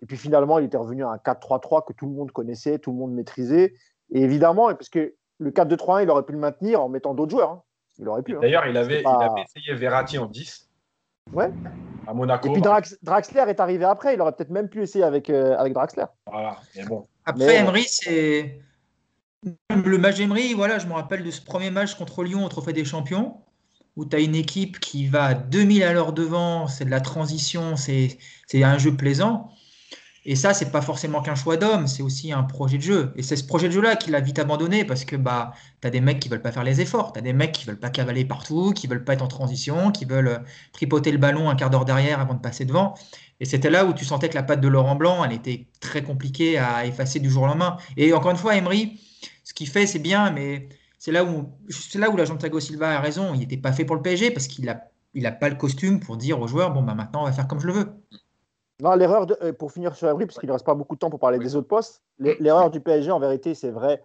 Et puis finalement, il était revenu à un 4-3-3 que tout le monde connaissait, tout le monde maîtrisait. Et évidemment, parce que le 4-2-3-1, il aurait pu le maintenir en mettant d'autres joueurs. hein. Il aurait pu. hein.
D'ailleurs, il avait,
C'est pas-
il avait essayé Verratti en 10
Ouais.
à Monaco.
Et puis Drax- Draxler est arrivé après. Il aurait peut-être même pu essayer avec, euh, avec Draxler.
Voilà. Mais bon,
Après,
Mais-
Emery, c'est. Le match d'Emery, voilà, je me rappelle de ce premier match contre Lyon au Trophée des Champions, où tu as une équipe qui va à 2000 à l'heure devant, c'est de la transition, c'est un jeu plaisant. Et ça, c'est pas forcément qu'un choix d'homme, c'est aussi un projet de jeu. Et c'est ce projet de jeu-là qu'il a vite abandonné parce que bah, tu as des mecs qui veulent pas faire les efforts, tu as des mecs qui veulent pas cavaler partout, qui veulent pas être en transition, qui veulent euh, tripoter le ballon un quart d'heure derrière avant de passer devant. Et c'était là où tu sentais que la patte de Laurent Blanc, elle était très compliquée à effacer du jour au lendemain. Et encore une fois, Emery, ce qu'il fait, c'est bien, mais c'est là où, c'est là où l'agent Thiago Silva a raison. Il n'était pas fait pour le PSG parce qu'il n'a il a pas le costume pour dire aux joueurs bon, bah, maintenant, on va faire comme je le veux.
Non, l'erreur, de- euh, pour finir sur Emery, parce qu'il ne reste pas beaucoup de temps pour parler des autres postes, l'e- l'erreur du PSG, en vérité, c'est vrai.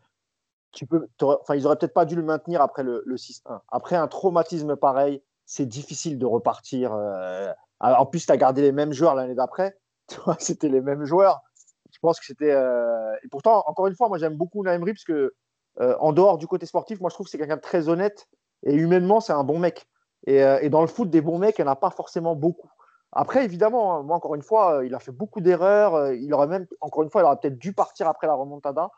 Tu peux, enfin, ils auraient peut-être pas dû le maintenir après le, le 6-1. Après un traumatisme pareil, c'est difficile de repartir. euh, en plus, tu as gardé les mêmes joueurs l'année d'après. C'était les mêmes joueurs. Je pense que c'était. euh, Et pourtant, encore une fois, moi, j'aime beaucoup Emery parce que, euh, en dehors du côté sportif, moi, je trouve que c'est quelqu'un de très honnête et humainement, c'est un bon mec. Et, euh, dans le foot, des bons mecs, il n'y en a pas forcément beaucoup. Après, évidemment, hein, moi, encore une fois, euh, il a fait beaucoup d'erreurs. Il aurait même, encore une fois, il aurait peut-être dû partir après la remontada.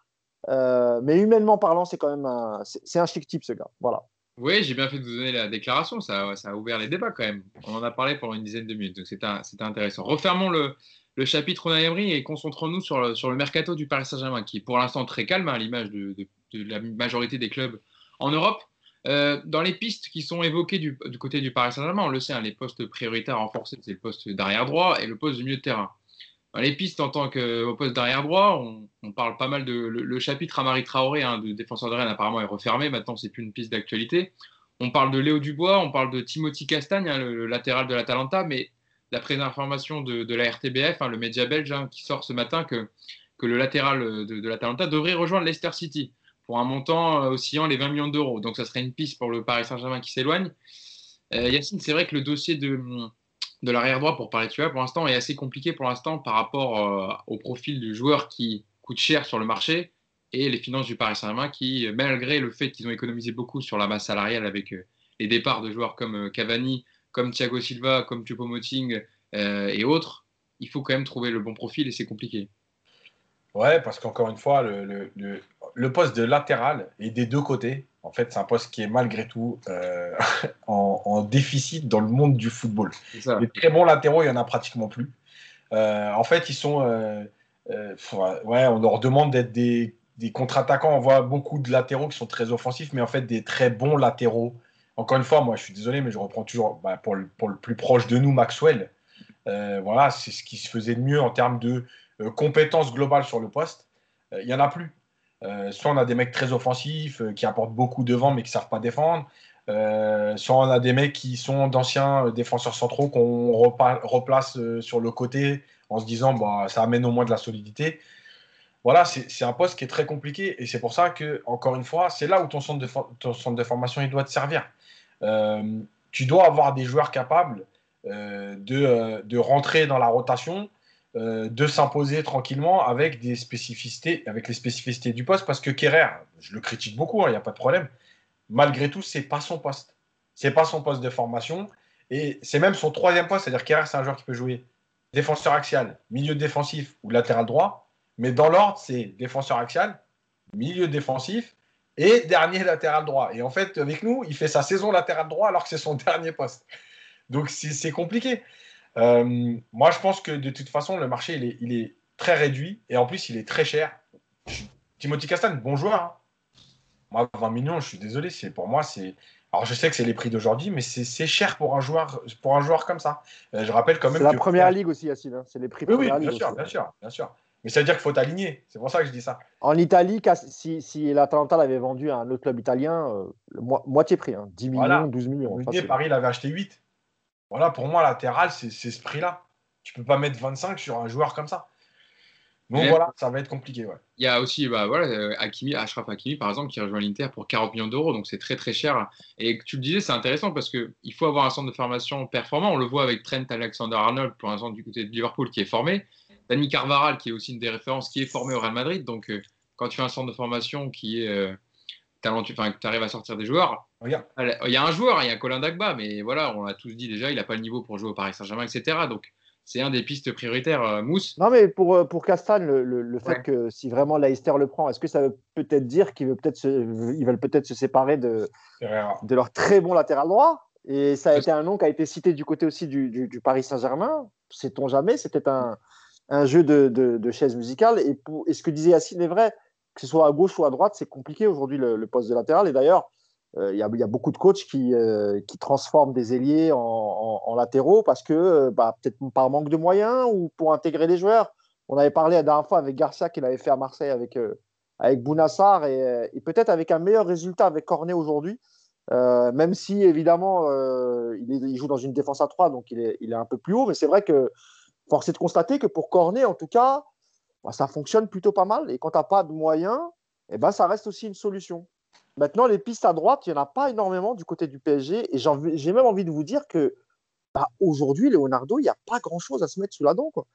Mais humainement parlant, c'est quand même un, c'est un chic type, ce gars. Voilà.
Oui, j'ai bien fait de vous donner la déclaration. Ça, ça, a ouvert les débats quand même. On en a parlé pendant une dizaine de minutes, donc c'était intéressant. Refermons le, le chapitre Unai Emery et concentrons-nous sur le, sur le mercato du Paris Saint-Germain, qui est pour l'instant très calme, hein, à l'image de, la majorité des clubs en Europe. Euh, dans les pistes qui sont évoquées du, du côté du Paris Saint-Germain, on le sait, hein, les postes prioritaires renforcés, c'est le poste d'arrière droit et le poste de milieu de terrain. Dans les pistes en tant que poste d'arrière droit, on, parle pas mal de le, chapitre Amari Traoré, hein, de défenseur de Rennes, apparemment est refermé. Maintenant, c'est plus une piste d'actualité. On parle de Léo Dubois, on parle de Timothy Castagne, hein, le, latéral de l'Atalanta, mais d'après une information de, la RTBF, le média belge, qui sort ce matin que, que le latéral de, de l'Atalanta devrait rejoindre Leicester City pour un montant euh, oscillant les 20 millions d'euros. Donc ça serait une piste pour le Paris Saint-Germain qui s'éloigne. Euh, Yacine, c'est vrai que le dossier de, de l'arrière droit pour Paris pour l'instant est assez compliqué pour l'instant par rapport euh, au profil du joueur qui coûte cher sur le marché et les finances du Paris Saint-Germain qui, malgré le fait qu'ils ont économisé beaucoup sur la masse salariale avec les départs de joueurs comme Cavani, comme Thiago Silva, comme Choupo-Moting et autres, il faut quand même trouver le bon profil et c'est compliqué.
Ouais, parce qu'encore une fois, le, le, poste de latéral est des deux côtés. En fait, c'est un poste qui est malgré tout euh, en, déficit dans le monde du football. Les très bons latéraux, il n'y en a pratiquement plus. Euh, en fait, ils sont. Euh, ouais, on leur demande d'être des, des contre-attaquants. On voit beaucoup de latéraux qui sont très offensifs, mais en fait, des très bons latéraux. Encore une fois, moi, je suis désolé, mais je reprends toujours bah, pour, le, pour, le, plus proche de nous, Maxwell. voilà, c'est ce qui se faisait de mieux en termes de euh, compétences globales sur le poste, euh, il n'y en a plus. Euh, soit on a des mecs très offensifs qui apportent beaucoup devant mais qui ne savent pas défendre. soit on a des mecs qui sont d'anciens défenseurs centraux qu'on replace sur le côté en se disant bah, ça amène au moins de la solidité. Voilà, c'est un poste qui est très compliqué et c'est pour ça que, encore une fois, c'est là où ton centre, de, ton centre de formation il doit te servir. Tu dois avoir des joueurs capables de, de, rentrer dans la rotation, euh, de s'imposer tranquillement avec des spécificités, avec les spécificités du poste, parce que Kerrer, je le critique beaucoup, il hein, n'y a pas de problème. Malgré tout, c'est pas son poste. C'est pas son poste de formation. Et c'est même son troisième poste, c'est-à-dire Kerrer, c'est un joueur qui peut jouer défenseur axial, milieu défensif ou latéral droit. Mais dans l'ordre, c'est défenseur axial, milieu défensif et dernier latéral droit. Et en fait, avec nous, il fait sa saison latéral droit alors que c'est son dernier poste. Donc c'est compliqué. Euh, moi, je pense que de toute façon, le marché, il est, il est, très réduit et en plus, il est très cher. Timothy Castagne, bon joueur. Hein. Moi, 20 millions, je suis désolé, c'est pour moi, c'est. Alors, je sais que c'est les prix d'aujourd'hui, mais c'est cher pour un joueur, pour un joueur comme ça. Euh, je rappelle quand même.
C'est la première ligue aussi, Yacine. Hein. C'est les prix.
Oui, oui, bien sûr, bien sûr, bien sûr. Mais ça veut dire qu'il faut t'aligner. C'est pour ça que je dis ça.
En Italie, si, si l'Atalanta l'avait vendu à un autre club italien, euh, moitié prix, hein, 10 millions, 12 millions.
Paris l'avait acheté 8. Voilà, pour moi, latéral, c'est ce prix-là. Tu peux pas mettre 25 sur un joueur comme ça. Donc voilà, ça va être compliqué. Ouais.
Il y a aussi bah, voilà, euh, Hakimi, Ashraf Hakimi, par exemple, qui rejoint l'Inter pour 40 millions d'euros. Donc c'est très très cher. Et tu le disais, c'est intéressant parce qu'il faut avoir un centre de formation performant. On le voit avec Trent Alexander-Arnold, pour l'instant du côté de Liverpool, qui est formé. Dani Carvaral, qui est aussi une des références, qui est formé au Real Madrid. Donc euh, quand tu fais un centre de formation qui est euh, talentueux, enfin, que tu arrives à sortir des joueurs, il y a un joueur, il y a Colin Dagba, mais voilà, on l'a tous dit déjà, il n'a pas le niveau pour jouer au Paris Saint-Germain, etc. Donc, c'est un des pistes prioritaires, euh, Mousse.
Non, mais pour, pour Castagne, le, fait que si vraiment Leicester le prend, est-ce que ça veut peut-être dire qu'ils veulent peut-être se, ils veulent peut-être se séparer de, de leur très bon latéral droit? Et ça a été un nom qui a été cité du côté aussi du, du, Paris Saint-Germain. Sait-on jamais? C'était un, un, jeu de, de, de chaise musicale. Et, et ce que disait Yacine est vrai, que ce soit à gauche ou à droite, c'est compliqué aujourd'hui le, poste de latéral. Et d'ailleurs, euh, il y, a beaucoup de coachs qui, euh, qui transforment des ailiers en, latéraux parce que euh, bah, peut-être par manque de moyens ou pour intégrer les joueurs. On avait parlé la dernière fois avec Garcia qu'il avait fait à Marseille avec, avec Bounassar et, peut-être avec un meilleur résultat avec Cornet aujourd'hui. même si évidemment il, joue dans une défense à 3, donc il est, il est un peu plus haut, mais c'est vrai que force est de constater que pour Cornet, en tout cas, bah, ça fonctionne plutôt pas mal. Et quand tu n'as pas de moyens, eh ben, ça reste aussi une solution. Maintenant, les pistes à droite, il n'y en a pas énormément du côté du PSG. Et j'ai même envie de vous dire que bah, aujourd'hui, Leonardo, il n'y a pas grand-chose à se mettre sous la dent. Quoi.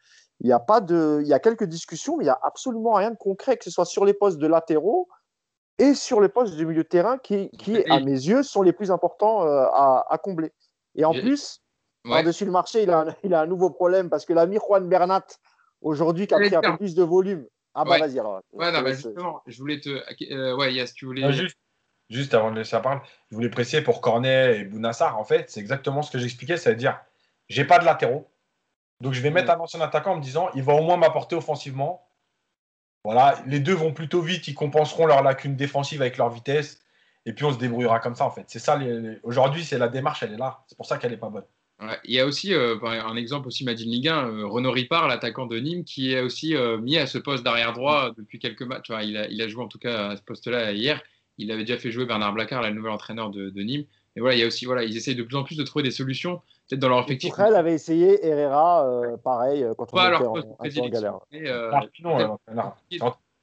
Il, y a pas de, il y a quelques discussions, mais il n'y a absolument rien de concret, que ce soit sur les postes de latéraux et sur les postes du milieu de terrain qui, qui à mes yeux, sont les plus importants euh, à, combler. Et en plus, par-dessus le marché, il a, un, il a un nouveau problème parce que l'ami Juan Bernat, aujourd'hui, qui a pris un peu plus de volume, Ah bah vas-y alors.
Ouais, non, bah, justement, je voulais te. Euh, ouais, Yes, tu voulais.
juste, juste avant de laisser la parole, je voulais préciser pour Cornet et Bounassar, en fait, c'est exactement ce que j'expliquais, c'est-à-dire, j'ai pas de latéraux. Donc je vais mettre un ancien attaquant en me disant, il va au moins m'apporter offensivement. Voilà, les deux vont plutôt vite, ils compenseront leur lacune défensive avec leur vitesse. Et puis on se débrouillera comme ça en fait. C'est ça. Aujourd'hui, c'est la démarche, elle est là. C'est pour ça qu'elle n'est pas bonne.
Il y a aussi euh, un exemple aussi Madine Ligue 1, euh, Renaud Ripard, l'attaquant de Nîmes, qui est aussi euh, mis à ce poste d'arrière droit depuis quelques matchs. il, a, il, a, joué en tout cas à ce poste-là hier. Il avait déjà fait jouer Bernard Blacard, le nouvel entraîneur de, de Nîmes. Et voilà, il y a aussi, voilà, ils essayent de plus en plus de trouver des solutions peut-être dans leur effectif.
Tourelle avait essayé Herrera, euh, pareil, quand on était en, en, galère.
Euh,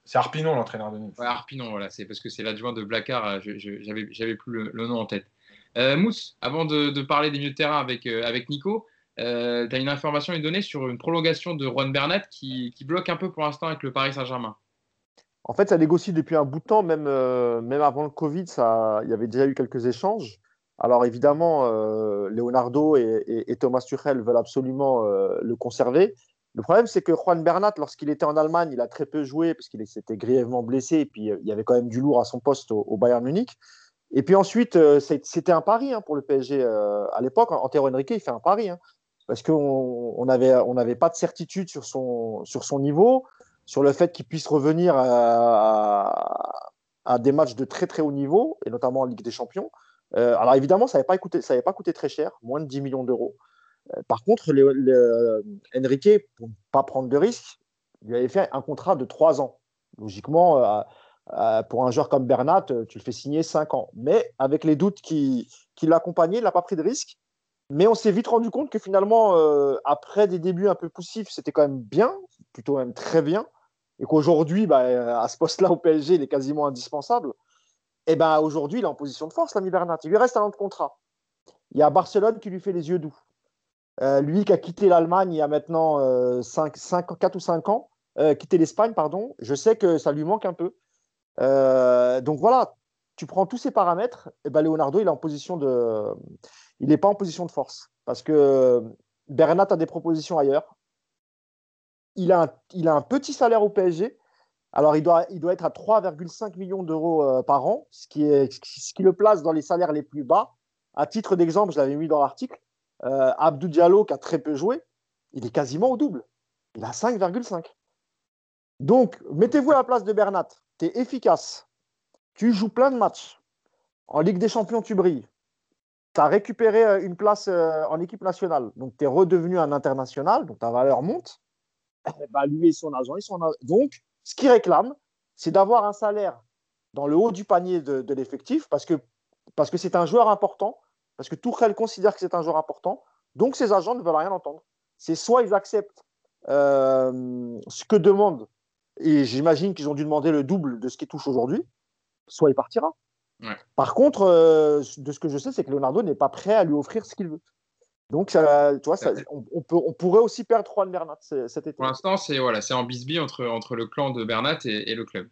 c'est Arpinon, l'entraîneur de.
Ouais, Arpinon, voilà, c'est parce que c'est l'adjoint de Blacard, j'avais plus le, nom en tête. Mousse, avant de, parler des milieux de terrain avec, avec Nico, tu as une information à nous donner sur une prolongation de Juan Bernat qui, bloque un peu pour l'instant avec le Paris Saint-Germain?
En fait, ça négocie depuis un bout de temps, même, même avant le Covid, il y avait déjà eu quelques échanges. Alors évidemment, euh, Leonardo et, Thomas Tuchel veulent absolument euh, le conserver. Le problème, c'est que Juan Bernat, lorsqu'il était en Allemagne, il a très peu joué parce qu'il s'était grièvement blessé et puis euh, il y avait quand même du lourd à son poste au, Bayern Munich. Et puis ensuite, c'était un pari hein, pour le PSG à l'époque. Antero Henrique, il fait un pari hein, parce qu'on n'avait on pas de certitude sur son, niveau, sur le fait qu'il puisse revenir à, des matchs de très très haut niveau, et notamment en Ligue des Champions. Euh, alors évidemment, ça n'avait pas, coûté, très cher, moins de 10 millions d'euros. Euh, par contre, le, Enrique, pour ne pas prendre de risques, il avait fait un contrat de 3 ans. Logiquement, euh, pour un joueur comme Bernat, tu le fais signer 5 ans. Mais avec les doutes qui, qui l'accompagnaient, il n'a pas pris de risque. Mais on s'est vite rendu compte que finalement, après des débuts un peu poussifs, c'était quand même bien, plutôt même très bien. Et qu'aujourd'hui, bah, à ce poste-là au PSG, il est quasiment indispensable. Et eh ben aujourd'hui, il est en position de force, l'ami Bernat. Il lui reste un an de contrat. Il y a Barcelone qui lui fait les yeux doux. Euh, lui qui a quitté l'Allemagne il y a maintenant 5, euh, 4 ou 5 ans, euh, quitté l'Espagne, pardon, je sais que ça lui manque un peu. Donc voilà, tu prends tous ces paramètres, et ben Leonardo, il est en position de. Il n'est pas en position de force. Parce que Bernat a des propositions ailleurs. Il a un petit salaire au PSG. Alors, il doit, être à 3,5 millions d'euros euh, par an, ce qui, est, ce qui le place dans les salaires les plus bas. À titre d'exemple, je l'avais mis dans l'article, euh, Abdou Diallo, qui a très peu joué, il est quasiment au double. Il a 5,5. Donc, mettez-vous à la place de Bernat. Tu es efficace. Tu joues plein de matchs. En Ligue des Champions, tu brilles. Tu as récupéré euh, une place en équipe nationale. Donc, tu es redevenu un international. Donc, ta valeur monte. Bah, lui et son agent, ils sont. Donc, ce qu'il réclame, c'est d'avoir un salaire dans le haut du panier de, l'effectif parce que parce que c'est un joueur important, parce que Tourelle considère que c'est un joueur important, donc ses agents ne veulent rien entendre. C'est soit ils acceptent euh, ce que demande, et j'imagine qu'ils ont dû demander le double de ce qu'il touche aujourd'hui, soit il partira. Par contre, euh, de ce que je sais, c'est que Leonardo n'est pas prêt à lui offrir ce qu'il veut. Donc, ça, tu vois, ça, on, peut, on, pourrait aussi perdre Juan Bernat cet été.
Pour l'instant, c'est voilà, en bisbille entre, entre le clan de Bernat et, le club.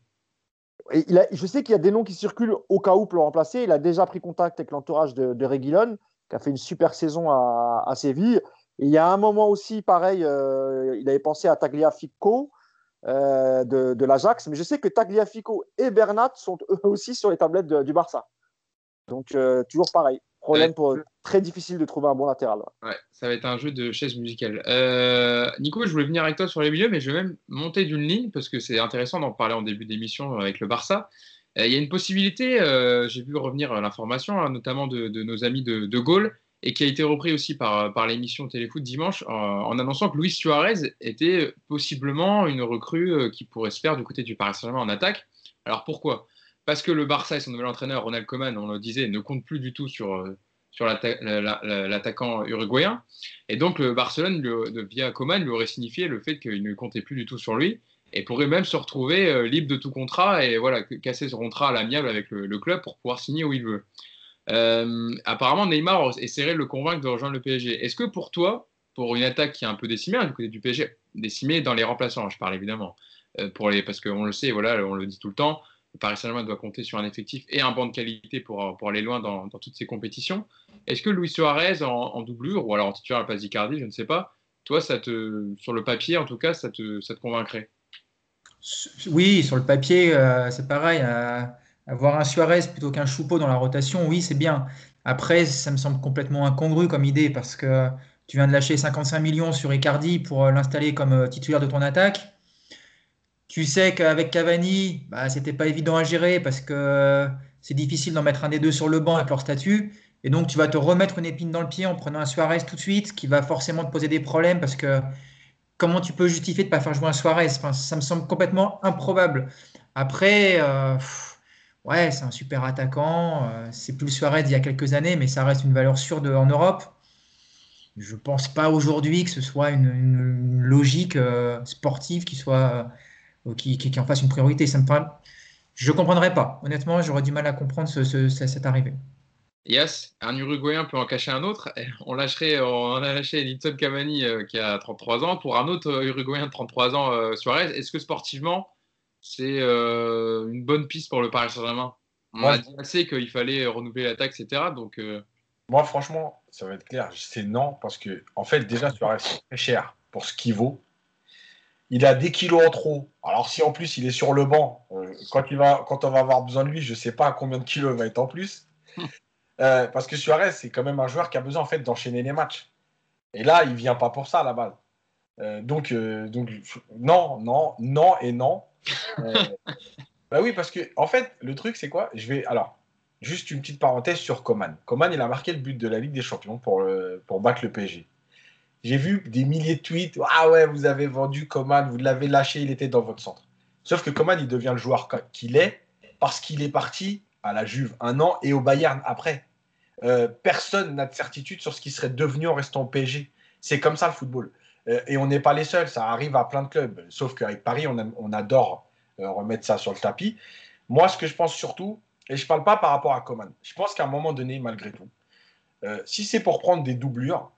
Et il a, je sais qu'il y a des noms qui circulent au cas où pour le remplacer. Il a déjà pris contact avec l'entourage de, de Reguilon, qui a fait une super saison à, à Séville. Et il y a un moment aussi, pareil, euh, il avait pensé à Tagliafico euh, de, de l'Ajax. Mais je sais que Tagliafico et Bernat sont eux aussi sur les tablettes du Barça. Donc, euh, toujours pareil. Problème pour très difficile de trouver un bon latéral.
Ouais, ça va être un jeu de chaise musicale. Euh, Nico, je voulais venir avec toi sur les milieux, mais je vais même monter d'une ligne parce que c'est intéressant d'en parler en début d'émission avec le Barça. Il y a une possibilité, j'ai vu revenir l'information, hein, notamment de, nos amis de, de, Gaulle, et qui a été repris aussi par, par l'émission Téléfoot dimanche, en annonçant que Luis Suarez était possiblement une recrue qui pourrait se faire du côté du Paris Saint-Germain en attaque. Alors pourquoi? Parce que le Barça et son nouvel entraîneur, Ronald Koeman, on le disait, ne comptent plus du tout sur, euh, sur l'attaquant uruguayen. Et donc, le Barcelone, via Coman, lui aurait signifié le fait qu'il ne comptait plus du tout sur lui et pourrait même se retrouver euh, libre de tout contrat et voilà, casser son contrat à l'amiable avec le, club pour pouvoir signer où il veut. Euh, apparemment, Neymar essaierait de le convaincre de rejoindre le PSG. Est-ce que pour toi, pour une attaque qui est un peu décimée, hein, du côté du PSG, décimée dans les remplaçants, je parle évidemment, les, parce qu'on le sait, voilà, on le dit tout le temps, Paris Saint-Germain doit compter sur un effectif et un banc de qualité pour, aller loin dans, toutes ces compétitions. Est-ce que Luis Suarez en, doublure ou alors en titulaire à la place d'Icardi, je ne sais pas, toi, ça te, sur le papier en tout cas, ça te, ça te convaincrait?
Oui, sur le papier, euh, c'est pareil. Avoir un Suarez plutôt qu'un Choupeau dans la rotation, oui, c'est bien. Après, ça me semble complètement incongru comme idée parce que tu viens de lâcher 55 millions sur Icardi pour euh, l'installer comme euh, titulaire de ton attaque. Tu sais qu'avec Cavani, bah, c'était pas évident à gérer parce que c'est difficile d'en mettre un des deux sur le banc avec leur statut. Et donc, tu vas te remettre une épine dans le pied en prenant un Suarez tout de suite, qui va forcément te poser des problèmes parce que comment tu peux justifier de ne pas faire jouer un Suarez? Ça me semble complètement improbable. Après, euh, ouais, c'est un super attaquant. Euh, c'est plus Suarez d'il y a quelques années, mais ça reste une valeur sûre en Europe. Je ne pense pas aujourd'hui que ce soit une, logique euh, sportive qui, soit, qui, qui, en fasse une priorité. Ça me Je ne comprendrais pas. Honnêtement, j'aurais du mal à comprendre cette arrivée.
Yes, un Uruguayen peut en cacher un autre. On lâcherait, on a lâché Edinson Cavani euh, qui a 33 ans pour un autre euh, Uruguayen de 33 ans, euh, Suarez. Est-ce que sportivement, c'est une bonne piste pour le Paris Saint-Germain On a dit assez qu'il fallait renouveler l'attaque, etc. Donc,
Moi, franchement, ça va être clair. C'est non parce que, en fait, déjà, Suarez, c'est très cher pour ce qu'il vaut. Il a des kilos en trop. Alors, si en plus il est sur le banc, quand, il va, quand on va avoir besoin de lui, je ne sais pas combien de kilos il va être en plus. Euh, parce que Suarez, c'est quand même un joueur qui a besoin en fait d'enchaîner les matchs. Et là, il vient pas pour ça la balle. Euh, donc, euh, donc, non, non, non et non. Bah oui, parce que en fait, le truc, c'est quoi? Je vais alors juste une petite parenthèse sur Coman. Coman, il a marqué le but de la Ligue des Champions pour, battre le PSG. J'ai vu des milliers de tweets. Ah ouais, vous avez vendu Coman, vous l'avez lâché, il était dans votre centre. Sauf que Coman, il devient le joueur qu'il est parce qu'il est parti à la Juve un an et au Bayern après. Euh, personne n'a de certitude sur ce qui serait devenu en restant au PSG. C'est comme ça le football. Euh, et on n'est pas les seuls, ça arrive à plein de clubs. Sauf qu'avec Paris, on, adore euh, remettre ça sur le tapis. Moi, ce que je pense surtout, et je ne parle pas par rapport à Coman, je pense qu'à un moment donné, malgré tout, si c'est pour prendre des doublures,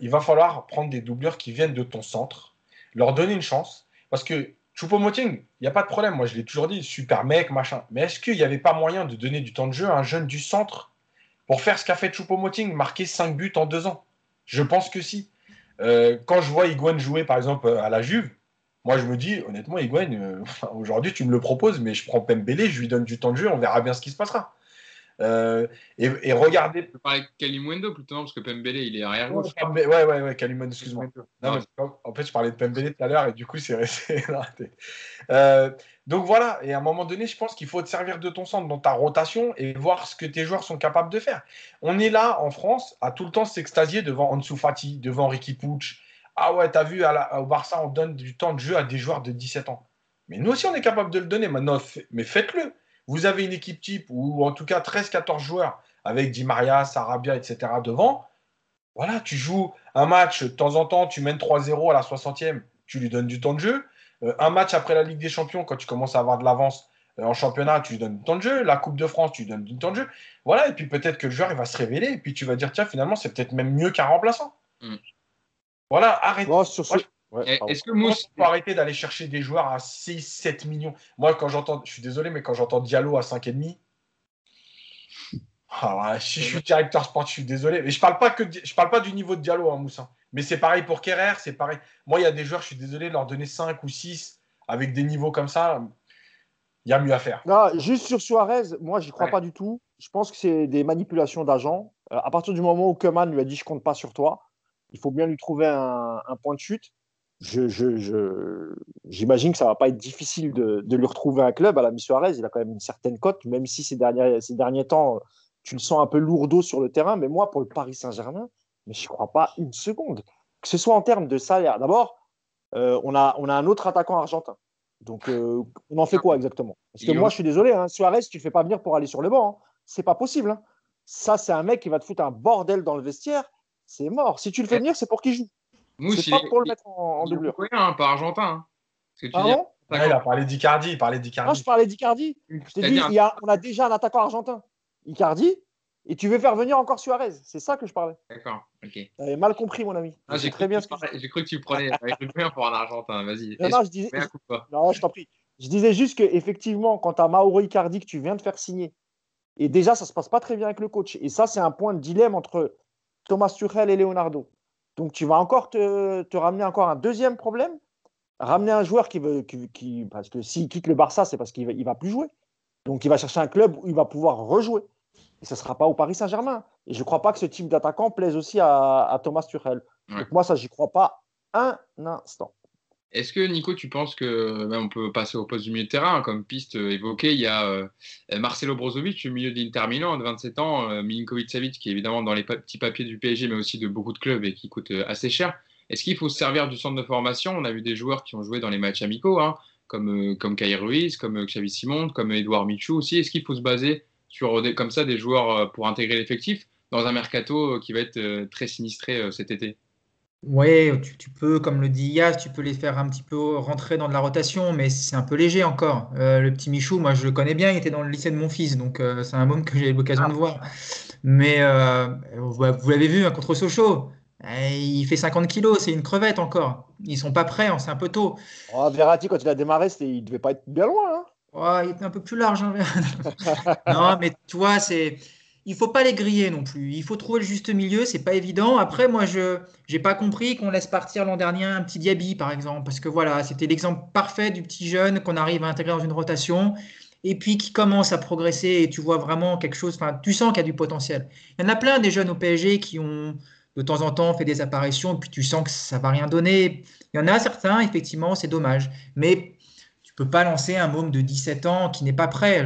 il va falloir prendre des doublures qui viennent de ton centre, leur donner une chance. Parce que Choupo-Moting, il n'y a pas de problème. Moi, je l'ai toujours dit, super mec, machin. Mais est-ce qu'il n'y avait pas moyen de donner du temps de jeu à un jeune du centre pour faire ce qu'a fait Choupo-Moting, marquer 5 buts en 2 ans? Je pense que si. Euh, quand je vois Higuain jouer, par exemple, à la Juve, moi, je me dis, honnêtement, Higuain, euh, aujourd'hui, tu me le proposes, mais je prends Pembele, je lui donne du temps de jeu, on verra bien ce qui se passera. Euh, et, regardez.
Je peux parler de Kalimwendo plutôt, parce que Pembele, il est arrière gauche.
Ouais, ouais, ouais, Kalimwendo, excuse-moi. En fait, je parlais de Pembele tout à l'heure et du coup, c'est resté. euh, donc voilà, et à un moment donné, je pense qu'il faut te servir de ton centre dans ta rotation et voir ce que tes joueurs sont capables de faire. On est là, en France, à tout le temps s'extasier devant Ansu Fati, devant Ricky Pucci. Ah ouais, t'as vu, à au Barça, on donne du temps de jeu à des joueurs de 17 ans. Mais nous aussi, on est capable de le donner maintenant, mais faites-le vous avez une équipe type, ou en tout cas 13-14 joueurs, avec Di Maria, Sarabia, etc. devant, voilà, tu joues un match, de temps en temps, tu mènes 3-0 à la 60e, tu lui donnes du temps de jeu. Euh, un match après la Ligue des Champions, quand tu commences à avoir de l'avance euh, en championnat, tu lui donnes du temps de jeu. La Coupe de France, tu lui donnes du temps de jeu. Voilà, et puis peut-être que le joueur, il va se révéler, et puis tu vas dire, tiens, finalement, c'est peut-être même mieux qu'un remplaçant. Mm. Voilà, arrête. sur est-ce que Mousse faut arrêter d'aller chercher des joueurs à 6, 7 millions Moi, quand j'entends, je suis désolé, mais quand j'entends Diallo à 5,5, ah, si je suis directeur sport, je suis désolé. Mais je parle pas que je parle pas du niveau de Diallo, hein, Moussa. Mais c'est pareil pour Kerrer, c'est pareil. Moi, il y a des joueurs, je suis désolé, de leur donner 5 ou 6 avec des niveaux comme ça, il y a mieux à faire.
Non, juste sur Suarez, moi, j'y crois pas du tout. Je pense que c'est des manipulations d'agents. Euh, à partir du moment où Keman lui a dit je compte pas sur toi, il faut bien lui trouver un point de chute j'imagine que ça va pas être difficile de, lui retrouver un club à la Suarez. Il a quand même une certaine cote, même si ces derniers, ces derniers temps, tu le sens un peu lourdeau sur le terrain. Mais moi, pour le Paris Saint-Germain, mais je crois pas une seconde. Que ce soit en termes de salaire. D'abord, euh, on, a, on a un autre attaquant argentin. Donc, euh, on en fait quoi exactement? Parce que moi, je suis désolé, hein, Suarez, tu ne fais pas venir pour aller sur le banc. Hein. C'est pas possible. Hein. Ça, c'est un mec qui va te foutre un bordel dans le vestiaire. C'est mort. Si tu le fais venir, c'est pour qu'il joue.
Mousse, c'est pas pour le mettre en, en doublure. Hein, pas argentin. Hein.
il a parlé d'Icardi. Il parlait d'Icardi.
Non, je parlais d'Icardi. Je t'ai dit, il y a, on a déjà un attaquant argentin. Icardi. Et tu veux faire venir encore Suarez. C'est ça que je parlais.
D'accord. Ok. Tu
avais mal compris, mon ami.
Ah, j'ai très bien J'ai cru que tu prenais un pour un argentin. Vas-y.
Non, non, je disais. Non, je t'en prie. Je disais juste qu'effectivement, quand tu as Mauro Icardi que tu viens de faire signer, et déjà, ça ne se passe pas très bien avec le coach. Et ça, c'est un point de dilemme entre Thomas Tuchel et Leonardo. Donc tu vas encore te, ramener encore un deuxième problème. ramener un joueur qui veut, qui, parce que s'il quitte le Barça, c'est parce qu'il va, il va plus jouer. Donc il va chercher un club où il va pouvoir rejouer. Et ce ne sera pas au Paris Saint-Germain. Et je ne crois pas que ce type d'attaquant plaise aussi à, Thomas Tuchel. Donc moi, ça, j'y crois pas un instant.
Est-ce que Nico, tu penses que ben, on peut passer au poste du milieu de terrain comme piste évoquée Il y a euh, Marcelo Brozovic, le milieu d'Inter Milan, de 27 ans, euh, Milinkovic Savic, qui est évidemment dans les petits papiers du PSG, mais aussi de beaucoup de clubs et qui coûte euh, assez cher. Est-ce qu'il faut se servir du centre de formation? On a vu des joueurs qui ont joué dans les matchs amicaux, hein, comme, comme Kai Ruiz, comme Xavi Simon, comme Edouard Michou aussi. Est-ce qu'il faut se baser sur des, comme ça des joueurs pour intégrer l'effectif dans un mercato qui va être très sinistré cet été
oui, tu, peux, comme le dit Yas, tu peux les faire un petit peu rentrer dans de la rotation, mais c'est un peu léger encore. Euh, le petit Michou, moi je le connais bien, il était dans le lycée de mon fils, donc euh, c'est un môme que j'ai eu l'occasion de voir. Mais euh, vous, l'avez vu hein, contre Sochaux, eh, il fait 50 kilos, c'est une crevette encore. Ils sont pas prêts, hein, c'est un peu tôt.
Oh, Verratti, quand il a démarré, il devait pas être bien loin. Hein.
Oh, il était un peu plus large. Hein, non, mais toi, c'est il faut pas les griller non plus. Il faut trouver le juste milieu, c'est pas évident. Après, moi, je n'ai pas compris qu'on laisse partir l'an dernier un petit Diaby, par exemple, parce que voilà, c'était l'exemple parfait du petit jeune qu'on arrive à intégrer dans une rotation et puis qui commence à progresser et tu vois vraiment quelque chose. Enfin, tu sens qu'il y a du potentiel. Il y en a plein des jeunes au PSG qui ont de temps en temps fait des apparitions et puis tu sens que ça va rien donner. Il y en a certains, effectivement, c'est dommage, mais peux pas lancer un môme de 17 ans qui n'est pas prêt.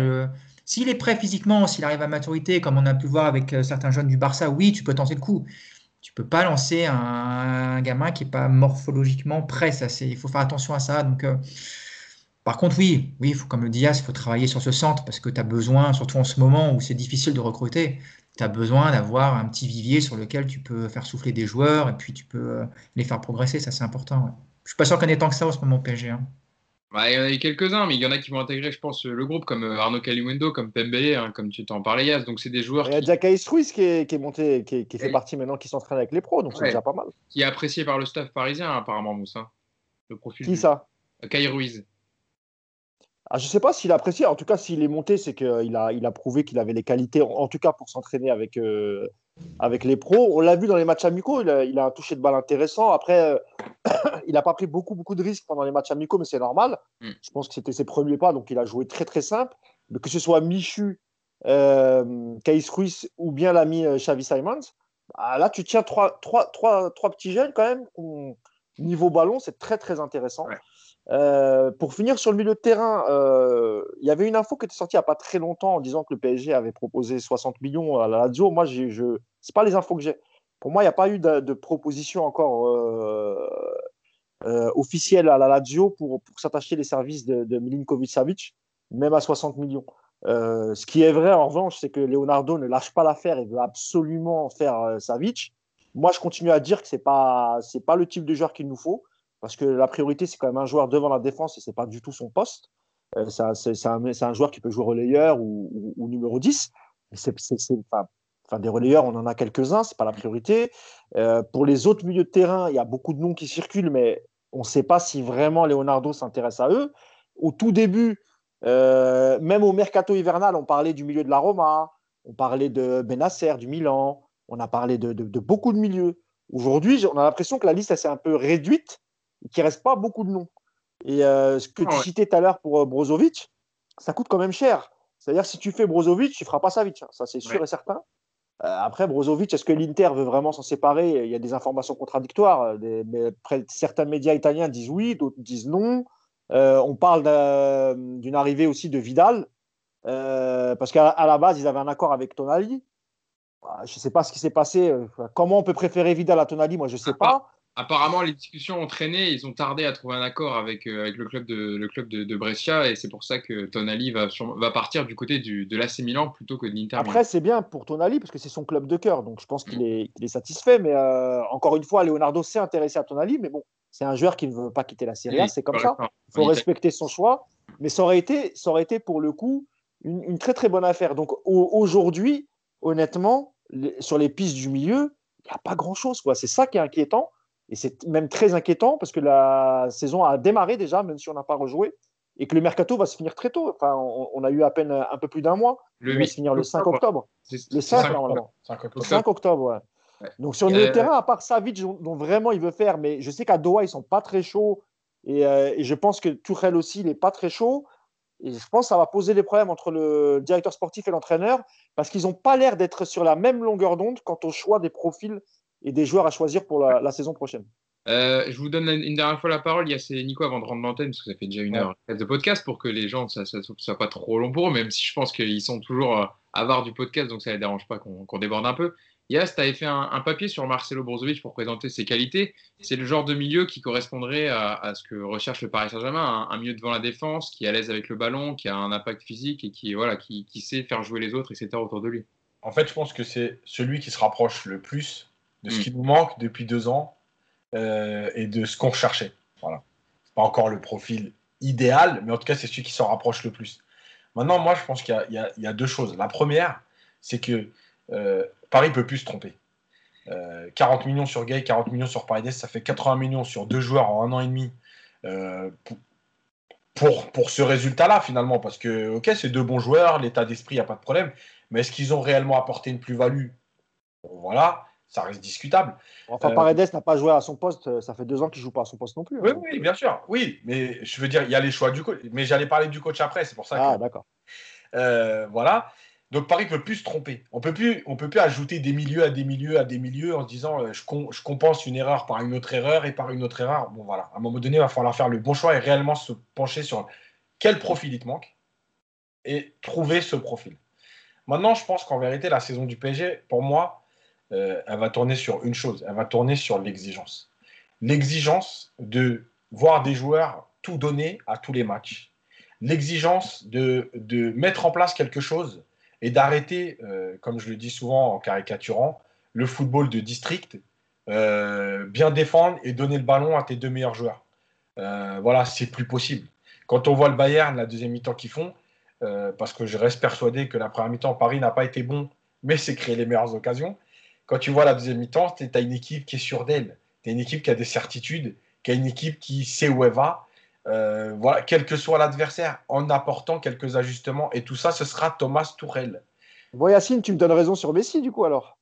S'il est prêt physiquement, s'il arrive à maturité, comme on a pu voir avec euh, certains jeunes du Barça, oui, tu peux tenter le coup. Tu peux pas lancer un, gamin qui n'est pas morphologiquement prêt. Ça, il faut faire attention à ça. Donc, euh, par contre, oui, oui, comme le Diaz, il faut travailler sur ce centre parce que tu as besoin, surtout en ce moment où c'est difficile de recruter, tu as besoin d'avoir un petit vivier sur lequel tu peux faire souffler des joueurs et puis tu peux euh, les faire progresser. Ça, c'est important. Je Je suis pas sûr qu'on ait tant que ça en ce moment au PSG. Hein.
Bah, il y en a eu quelques-uns, mais il y en a qui vont intégrer, je pense, le groupe, comme euh, Arnaud Calimundo, comme Pembele, hein, comme tu t'en parlais, Yas. Donc, c'est des joueurs.
Il y a déjà Kais Ruiz qui est, monté, qui, fait partie maintenant, qui s'entraîne avec les pros, donc c'est déjà pas mal.
Qui est apprécié par le staff parisien, apparemment, Moussa.
Le profil qui ça?
Kai Ruiz.
Ah, je ne sais pas s'il a apprécié. En tout cas, s'il est monté, c'est qu'il a, il a prouvé qu'il avait les qualités, en tout cas pour s'entraîner avec, euh, avec les pros. On l'a vu dans les matchs amicaux, il a, il a, un toucher de balle intéressant. Après, euh, il n'a pas pris beaucoup, beaucoup de risques pendant les matchs amicaux, mais c'est normal. Mm. Je pense que c'était ses premiers pas, donc il a joué très, très simple. Mais que ce soit Michu, euh, Ruiz ou bien l'ami euh, Xavi Simons, bah, là, tu tiens trois, trois, trois, trois petits jeunes quand même. Niveau ballon, c'est très, très intéressant. Euh, pour finir sur le milieu de terrain, euh, il y avait une info qui était sortie il n'y a pas très longtemps en disant que le PSG avait proposé 60 millions à la Lazio. Moi, je, ce n'est pas les infos que j'ai. Pour moi, il n'y a pas eu de, proposition encore euh, officielle à la Lazio pour, s'attacher les services de, de Milinkovic-Savic, même à 60 millions. ce qui est vrai, en revanche, c'est que Leonardo ne lâche pas l'affaire et veut absolument faire Savic. Moi, je continue à dire que ce n'est pas, pas le type de joueur qu'il nous faut. Parce que la priorité, c'est quand même un joueur devant la défense et ce n'est pas du tout son poste. Euh, c'est un, joueur qui peut jouer relayeur ou, numéro 10. C'est, des relayeurs, on en a quelques-uns, ce n'est pas la priorité. Euh, pour les autres milieux de terrain, il y a beaucoup de noms qui circulent, mais on ne sait pas si vraiment Leonardo s'intéresse à eux. Au tout début, euh, même au mercato hivernal, on parlait du milieu de la Roma, on parlait de Benasser, du Milan, on a parlé de, de beaucoup de milieux. Aujourd'hui, on a l'impression que la liste s'est un peu réduite qu'il ne reste pas beaucoup de noms. Et euh, ce que tu citais tout à l'heure pour euh, Brozovic, ça coûte quand même cher. C'est-à-dire, si tu fais Brozovic, tu ne feras pas Savic. Hein. Ça, c'est sûr et certain. Euh, après, Brozovic, est-ce que l'Inter veut vraiment s'en séparer? Il y a des informations contradictoires. certains médias italiens disent oui, d'autres disent non. on parle d'une arrivée aussi de Vidal, parce qu'à la base, ils avaient un accord avec Tonali. Bah, je ne sais pas ce qui s'est passé. Comment on peut préférer Vidal à Tonali? Moi, je ne sais pas
apparemment, les discussions ont traîné. Ils ont tardé à trouver un accord avec, euh, avec le club, de, le club de, Brescia. Et c'est pour ça que Tonali va, va partir du côté du, de l'AC Milan plutôt que de l'Inter.
Après, c'est bien pour Tonali parce que c'est son club de cœur. Donc, je pense qu'il est, est, satisfait. Mais euh, encore une fois, Leonardo s'est intéressé à Tonali. Mais bon, c'est un joueur qui ne veut pas quitter la Serie A. c'est comme ça. Il faut respecter son choix. Mais ça aurait été, ça aurait été pour le coup une, une très, très bonne affaire. Donc, aujourd'hui, honnêtement, sur les pistes du milieu, il n'y a pas grand-chose. C'est ça qui est inquiétant. Et c'est même très inquiétant parce que la saison a démarré déjà, même si on n'a pas rejoué, et que le mercato va se finir très tôt. Enfin, on, a eu à peine un peu plus d'un mois. Le il va se finir le 5 octobre. Le 5, normalement. 5 octobre. Le 5 octobre, ouais. Donc sur le euh, terrain, à part Savic, dont, vraiment il veut faire, mais je sais qu'à Doha, ils sont pas très chauds Et, euh, et je pense que Tourelle aussi, il n'est pas très chaud. Et je pense que ça va poser des problèmes entre le directeur sportif et l'entraîneur parce qu'ils n'ont pas l'air d'être sur la même longueur d'onde quant au choix des profils et des joueurs à choisir pour la, la saison prochaine.
Euh, je vous donne une dernière fois la parole. Il y a c'est Nico avant de rendre l'antenne, parce que ça fait déjà une
Ouais.
heure de podcast pour que les gens, ça ne soit pas trop long pour eux, même si je pense qu'ils sont toujours euh, avares du podcast, donc ça ne les dérange pas qu'on déborde un peu. Yas, tu avais fait un, un papier sur Marcelo Brozovic pour présenter ses qualités. C'est le genre de milieu qui correspondrait à, à ce que recherche le Paris Saint-Germain, un, un milieu devant la défense, qui est à l'aise avec le ballon, qui a un impact physique et qui, voilà, qui, qui sait faire jouer les autres, etc. autour de lui.
En fait, je pense que c'est celui qui se rapproche le plus de ce
Mm.
qui nous manque depuis deux ans euh, et de ce qu'on recherchait. Voilà. C'est pas encore le profil idéal, mais en tout cas, c'est celui qui s'en rapproche le plus. Maintenant, moi, je pense qu'il y a- y, y deux choses. La première, c'est que euh, Paris peut plus se tromper. Euh, 40 millions sur Gay, 40 millions sur Paredes, ça fait 80 millions sur deux joueurs en un an et demi. euh, pour, pour, pour ce résultat-là, finalement, parce que, ok, c'est deux bons joueurs, l'état d'esprit, il n'y a pas de problème, mais est-ce qu'ils ont réellement apporté une plus-value? Bon, Voilà, ça reste discutable.
Enfin,
Euh,
Paredes n'a pas joué à son poste. Ça fait deux ans qu'il joue pas à son poste non plus.
Oui,
hein.
oui, bien sûr, oui, mais je veux dire, il y a les choix du coach, mais j'allais parler du coach après, c'est pour ça que.
Ah, d'accord.
Euh, voilà. Donc Paris peut plus se tromper. On peut plus, on peut plus ajouter des milieux à des milieux à des milieux en se disant euh, je, com- je compense une erreur par une autre erreur et par une autre erreur. Bon voilà, à un moment donné, il va falloir faire le bon choix et réellement se pencher sur quel profil il te manque et trouver ce profil. Maintenant, je pense qu'en vérité, la saison du PSG, pour moi, euh, elle va tourner sur une chose. Elle va tourner sur l'exigence. L'exigence de voir des joueurs tout donner à tous les matchs l'exigence de, de mettre en place quelque chose et d'arrêter, euh, comme je le dis souvent en caricaturant, le football de district, euh, bien défendre et donner le ballon à tes deux meilleurs joueurs. Voilà, c'est plus possible. Quand on voit le Bayern, la deuxième mi-temps qu'ils font, parce que je reste persuadé que la première mi-temps, Paris n'a pas été bon, mais c'est créé les meilleures occasions. Quand tu vois la deuxième mi-temps, tu as une équipe qui est sûre d'elle. Tu as une équipe qui a des certitudes, qui a une équipe qui sait où elle va, euh, voilà, quel que soit l'adversaire, en apportant quelques ajustements. Et tout ça, ce sera Thomas Tourelle.
Bon, Yacine, tu me donnes raison sur Messi, du coup, alors.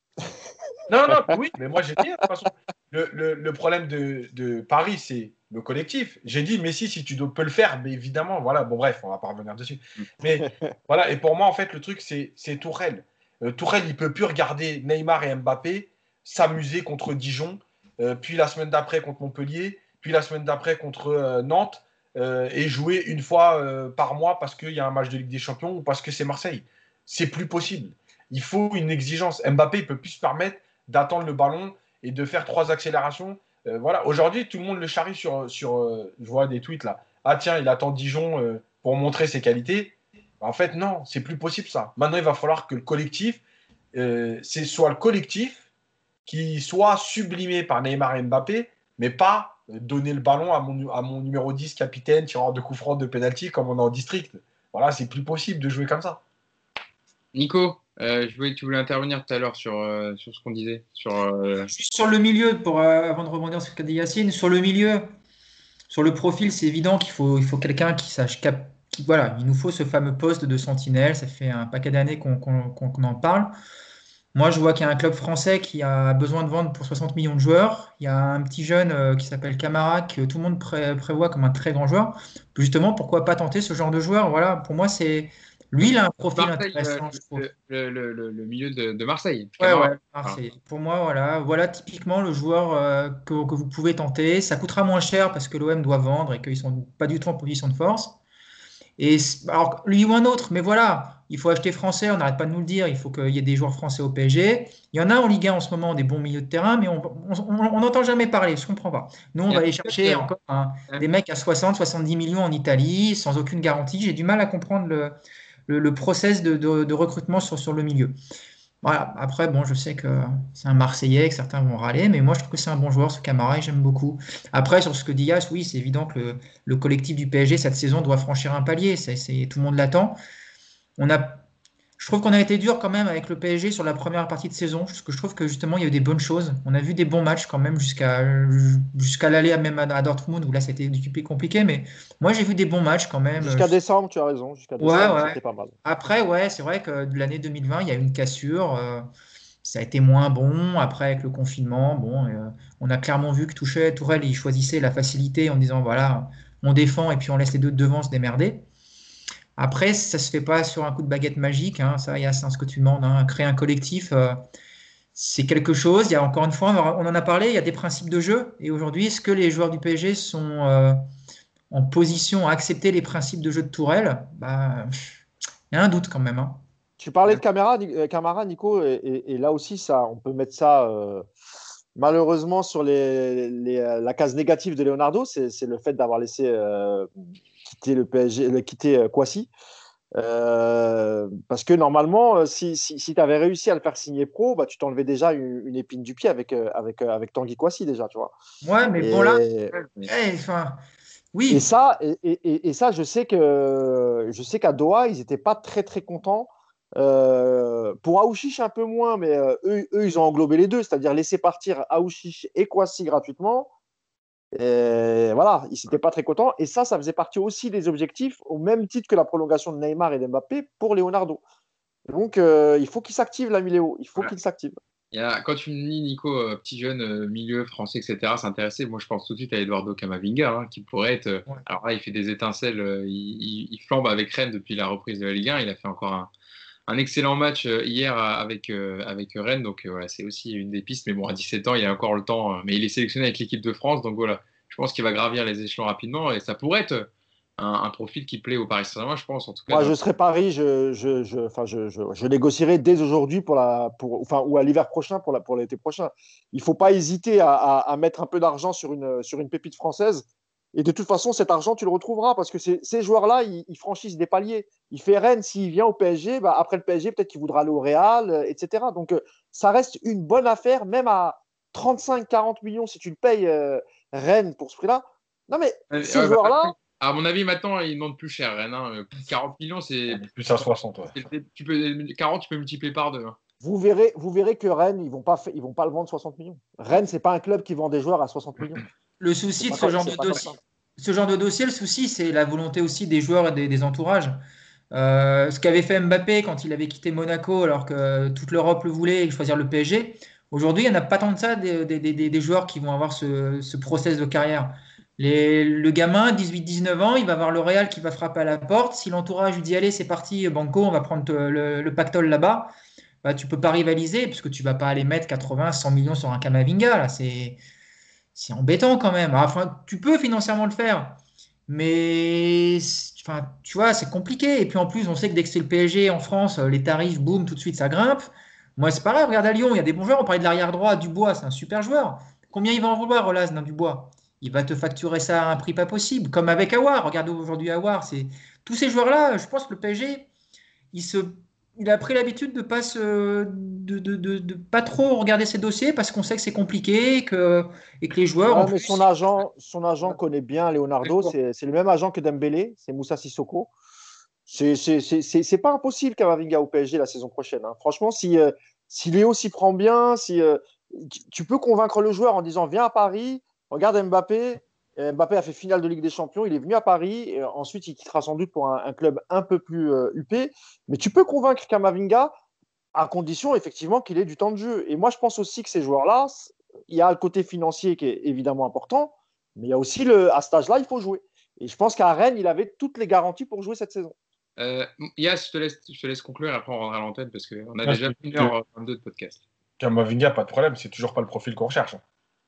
Non, non, oui, mais moi j'ai dit, de toute façon, le, le- le problème de, de Paris, c'est le collectif. J'ai dit, Messi, si tu peux le faire, mais évidemment, voilà, bon, bref, on va pas revenir dessus. Mais voilà, et pour moi, en fait, le truc, c'est c'est Tourelle. Euh, Tourelle, il peut plus regarder Neymar et Mbappé s'amuser contre Dijon, euh, puis la semaine d'après contre Montpellier, puis la semaine d'après contre euh, Nantes, et jouer une fois par mois parce qu'il y a un match de Ligue des Champions ou parce que c'est Marseille. C'est plus possible. Il faut une exigence. Mbappé, il peut plus se permettre d'attendre le ballon et de faire trois accélérations. Voilà. Aujourd'hui, tout le monde le charrie sur, sur je vois des tweets là. Ah tiens, il attend Dijon pour montrer ses qualités. En fait, non, c'est plus possible ça. Maintenant, il va falloir que le collectif, euh, c'est soit le collectif qui soit sublimé par Neymar et Mbappé, mais pas donner le ballon à mon, à mon numéro 10, capitaine, tireur de coup franc de penalty comme on est en district. Voilà, c'est plus possible de jouer comme ça.
Nico, euh, je voulais, tu voulais intervenir tout à l'heure sur, euh, sur ce qu'on disait. Sur, euh,
Juste sur le milieu, pour, euh, avant de rebondir sur ce qu'a dit Yacine, sur le milieu, sur le profil, c'est évident qu'il faut, il faut quelqu'un qui sache cap- voilà, il nous faut ce fameux poste de sentinelle. Ça fait un paquet d'années qu'on en parle. Moi, je vois qu'il y a un club français qui a besoin de vendre pour 60 millions de joueurs. Il y a un petit jeune euh, qui s'appelle Camara que tout le monde pré- prévoit comme un très grand joueur. Justement, pourquoi pas tenter ce genre de joueur? Voilà, pour moi, c'est lui, il a un profil
Marseille,
intéressant, je trouve.
le, le- le- le milieu de, de Marseille.
Ouais,
Camara.
ouais, Marseille. Pour moi, voilà, voilà typiquement le joueur euh, que, que vous pouvez tenter. Ça coûtera moins cher parce que l'OM doit vendre et qu'ils sont pas du tout en position de force. Et alors, lui ou un autre, mais voilà, il faut acheter français, on n'arrête pas de nous le dire, il faut qu'il y ait des joueurs français au PSG. Il y en a en Ligue 1 en ce moment, des bons milieux de terrain, mais on n'entend jamais parler, je comprends pas. Nous, on va aller chercher
euh,
encore un-
ouais.
des mecs à 60, 70 millions en Italie, sans aucune garantie. J'ai du mal à comprendre le, le, le process de, de- de recrutement sur, sur le milieu. Voilà. Après, bon, je sais que c'est un Marseillais, que certains vont râler, mais moi, je trouve que c'est un bon joueur, ce Camara, et j'aime beaucoup. Après, sur ce que dit oui, c'est évident que le, le collectif du PSG, cette saison, doit franchir un palier. C'est- tout le monde l'attend. On a, je trouve qu'on a été dur quand même avec le PSG sur la première partie de saison, parce que je trouve que justement, il y a eu des bonnes choses. On a vu des bons matchs quand même jusqu'à, jusqu'à l'aller même à, Dortmund, où là, c'était compliqué, mais moi, j'ai vu des bons matchs quand même.
Jusqu'à décembre, tu as raison. Jusqu'à
Ouais,
décembre,
ouais.
c'était pas mal.
Après, ouais, c'est vrai que de l'année 2020, il y a eu une cassure. euh, ça a été moins bon. Après, avec le confinement, bon, euh, on a clairement vu que Touchet, Tourelle, il choisissait la facilité en disant voilà, on défend et puis on laisse les deux devant se démerder. Après, ça se fait pas sur un coup de baguette magique. Hein, ça, il y a ce que tu demandes, hein, créer un collectif. Euh, c'est quelque chose. Il y a encore une fois, on en a parlé, il y a des principes de jeu. Et aujourd'hui, est-ce que les joueurs du PSG sont euh, en position à accepter les principes de jeu de Tourelle? Bah, Il y a un doute quand même. Hein.
Tu parlais de caméra, euh, Camara, Nico, et, là aussi, ça, on peut mettre ça euh, malheureusement sur les, la case négative de Leonardo, c'est le fait d'avoir laissé quitter le PSG, quitter Kwasi. Euh, parce que normalement, euh, si, si, si tu avais réussi à le faire signer pro, bah, tu t'enlevais déjà une, épine du pied avec, euh, avec, avec Tanguy Kouassi déjà, tu vois.
Ouais, mais bon là, eh, enfin, oui.
Et ça, et, et, et, ça, je sais que je sais qu'à Doha, ils n'étaient pas très très contents. pour Aouchiche un peu moins, mais eux, eux, ils ont englobé les deux, c'est-à-dire laisser partir Aouchiche et Kouassi gratuitement. Et voilà, ils n'étaient pas très contents. Et ça, ça faisait partie aussi des objectifs, au même titre que la prolongation de Neymar et d'Mbappé pour Leonardo. Donc, euh, il faut qu'il s'active, l'ami Léo. Il faut qu'il s'active.
quand tu me dis, Nico, euh, petit jeune, euh, milieu français, etc., s'intéresser, moi je pense tout de suite à Eduardo Camavinga, hein, qui pourrait être. Alors là, il fait des étincelles, il, il, flambe avec Rennes depuis la reprise de la Ligue 1. Il a fait encore un, un excellent match euh, hier avec, euh, avec Rennes. Donc euh, voilà, c'est aussi une des pistes. Mais bon, à 17 ans, il a encore le temps. Mais il est sélectionné avec l'équipe de France. Donc voilà, je pense qu'il va gravir les échelons rapidement. Et ça pourrait être un, profil qui plaît au Paris Saint-Germain, je pense. En tout cas,
je serais Paris, je, je, je, je, négocierai dès aujourd'hui pour la, pour, enfin, ou à l'hiver prochain pour, pour l'été prochain. Il ne faut pas hésiter à, à, mettre un peu d'argent sur une, sur une pépite française et de toute façon, cet argent, tu le retrouveras parce que ces joueurs-là, ils, franchissent des paliers. Il fait Rennes, s'il vient au PSG, bah, après le PSG, peut-être qu'il voudra aller au Real, euh, etc. Donc, euh, ça reste une bonne affaire, même à 35-40 millions, si tu le payes euh, Rennes pour ce prix-là. Non, mais ces joueurs-là.
À mon avis, maintenant, ils demandent plus cher, Rennes. 40 hein. millions, c'est.
Plus à 60,
Tu peux, 40, tu peux multiplier par deux. Hein.
Vous verrez, vous verrez que Rennes, ils ne vont, pas, ils vont pas le vendre 60 millions. Rennes, ce n'est pas un club qui vend des joueurs à 60 millions.
Le souci de ce genre de dossier, ce genre de dossier, le souci, c'est la volonté aussi des joueurs et des, entourages. Euh, ce qu'avait fait Mbappé quand il avait quitté Monaco alors que toute l'Europe le voulait et choisir le PSG. Aujourd'hui, il n'y en a pas tant de ça des, joueurs qui vont avoir ce, process de carrière. le gamin, 18-19 ans, il va avoir le Real qui va frapper à la porte. Si l'entourage lui dit Allez, c'est parti, Banco, on va prendre le, pactole là-bas, bah, tu ne peux pas rivaliser puisque tu ne vas pas aller mettre 80, 100 millions sur un Kamavinga. Là, c'est c'est embêtant quand même. Enfin, tu peux financièrement le faire, mais enfin, tu vois, c'est compliqué. Et puis en plus, on sait que dès que c'est le PSG en France, euh, les tarifs, boum, tout de suite ça grimpe. Moi, c'est grave. Regarde à Lyon, il y a des bons joueurs. On parlait de l'arrière droit, Dubois, c'est un super joueur. Combien il va en vouloir, Rolas, dans Dubois? Il va te facturer ça à un prix pas possible, comme avec Awar. Regarde aujourd'hui Awar. Tous ces joueurs-là. Je pense que le PSG, il se il a pris l'habitude de pas de, pas trop regarder ses dossiers parce qu'on sait que c'est compliqué et que, et que les joueurs.
mais son agent, son agent connaît bien Leonardo. C'est le même agent que Dembélé, c'est Moussa Sissoko. C'est pas impossible qu'Amavinga au PSG la saison prochaine. Hein. Franchement, si, euh, si Léo s'y prend bien, si euh, tu peux convaincre le joueur en disant viens à Paris, regarde Mbappé, Mbappé a fait finale de Ligue des Champions, il est venu à Paris, et ensuite il quittera sans doute pour un, club un peu plus euh, huppé. Mais tu peux convaincre Kamavinga à condition effectivement qu'il ait du temps de jeu. Et moi je pense aussi que ces joueurs-là, il y a le côté financier qui est évidemment important, mais il y a aussi le, à cet âge-là, il faut jouer. Et je pense qu'à Rennes, il avait toutes les garanties pour jouer cette saison.
Euh, Yas, je te, laisse, je te laisse conclure et après on rendra à l'antenne parce qu'on a déjà une heure 22 de podcast.
Kamavinga, pas de problème, c'est toujours pas le profil qu'on recherche.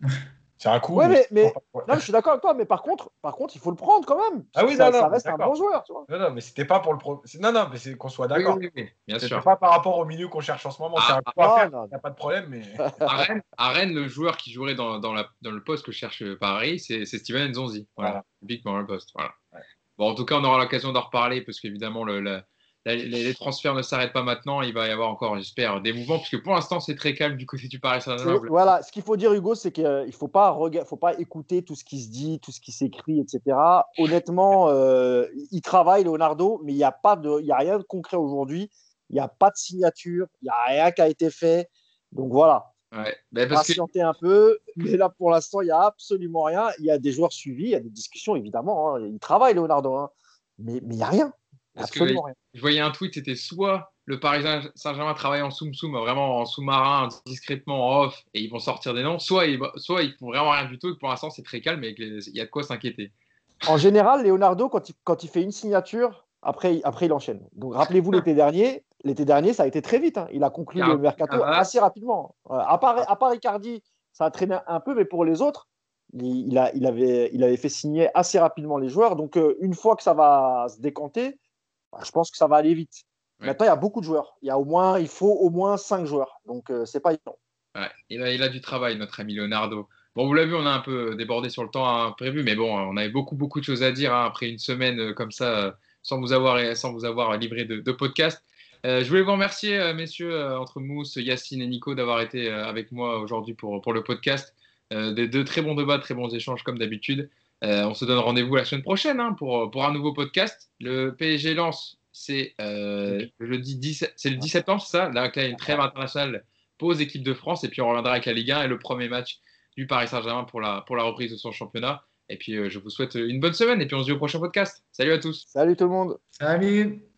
C'est un coup.
mais, mais, non, je suis d'accord avec toi, mais par contre, par contre, il faut le prendre quand même.
Ah oui, ça,
ça reste un bon joueur. Tu vois.
Non, non, mais c'était pas pour le pro... Non, non, mais c'est qu'on soit d'accord.
Oui, oui, bien
sûr. pas par rapport au milieu qu'on cherche en ce moment. Ah, c'est un il n'y a pas de problème. Mais...
à, Rennes, le joueur qui jouerait dans, dans, la, dans le poste que cherche Paris, c'est Steven Nzonzi. Voilà. Typiquement le poste. Voilà. Bon, en tout cas, on aura l'occasion d'en reparler parce qu'évidemment, le, le les, transferts ne s'arrêtent pas maintenant. Il va y avoir encore, j'espère, des mouvements, puisque pour l'instant, c'est très calme du côté du Paris Saint-Germain.
Voilà, ce qu'il faut dire, Hugo, c'est qu'il ne faut pas, faut pas écouter tout ce qui se dit, tout ce qui s'écrit, etc. Honnêtement, euh, il travaille, Leonardo, mais il n'y a, pas de, y a rien de concret aujourd'hui. Il n'y a pas de signature, il n'y a rien qui a été fait. Donc voilà.
Ouais,
ben Patienter un peu, mais là pour l'instant, il n'y a absolument rien. Il y a des joueurs suivis, il y a des discussions évidemment. Hein. Il travaille, Leonardo, hein. mais il n'y a rien. Absolument
que
rien.
je voyais un tweet, c'était soit le Paris Saint-Germain travaille en soum-soum, vraiment en sous-marin, discrètement en off, et ils vont sortir des noms, soit ils, soit ils font vraiment rien du tout, et pour l'instant c'est très calme, et qu'il y a de quoi s'inquiéter.
En général, Leonardo, quand il, quand il fait une signature, après, après il enchaîne. Donc rappelez-vous l'été dernier, l'été dernier, ça a été très vite. hein. Il a conclu
Car-
le mercato assez rapidement. Euh, à, part, à part Icardi, ça a traîné un peu, mais pour les autres, il, il a, il, avait, il avait fait signer assez rapidement les joueurs. Donc euh, une fois que ça va se décanter, je pense que ça va aller vite.
Ouais.
Maintenant, il y a beaucoup de joueurs. Il, y a au moins, il faut au moins cinq joueurs. Donc euh, c'est pas évident.
Ouais, il, a, il a du travail, notre ami Leonardo. Bon, vous l'avez vu, on a un peu débordé sur le temps hein, prévu, mais bon, on avait beaucoup, beaucoup de choses à dire hein, après une semaine euh, comme ça, euh, sans vous avoir, sans vous avoir livré de, de podcast. Euh, je voulais vous remercier, messieurs, entre Mousse, Yacine et Nico, d'avoir été avec moi aujourd'hui pour, pour le podcast. Euh, des deux très bons débats, très bons échanges, comme d'habitude. Euh, on se donne rendez-vous la semaine prochaine hein, pour, pour un nouveau podcast. Le PSG lance, c'est euh, le, 10, c'est le 10 septembre, c'est ça? Là, là, il y a une trêve internationale, pause équipe de France, et puis on reviendra avec la Ligue 1 et le premier match du Paris Saint-Germain pour la, pour la reprise de son championnat. Et puis, euh, je vous souhaite une bonne semaine et puis on se dit au prochain podcast. Salut à tous.
Salut tout le monde.
Salut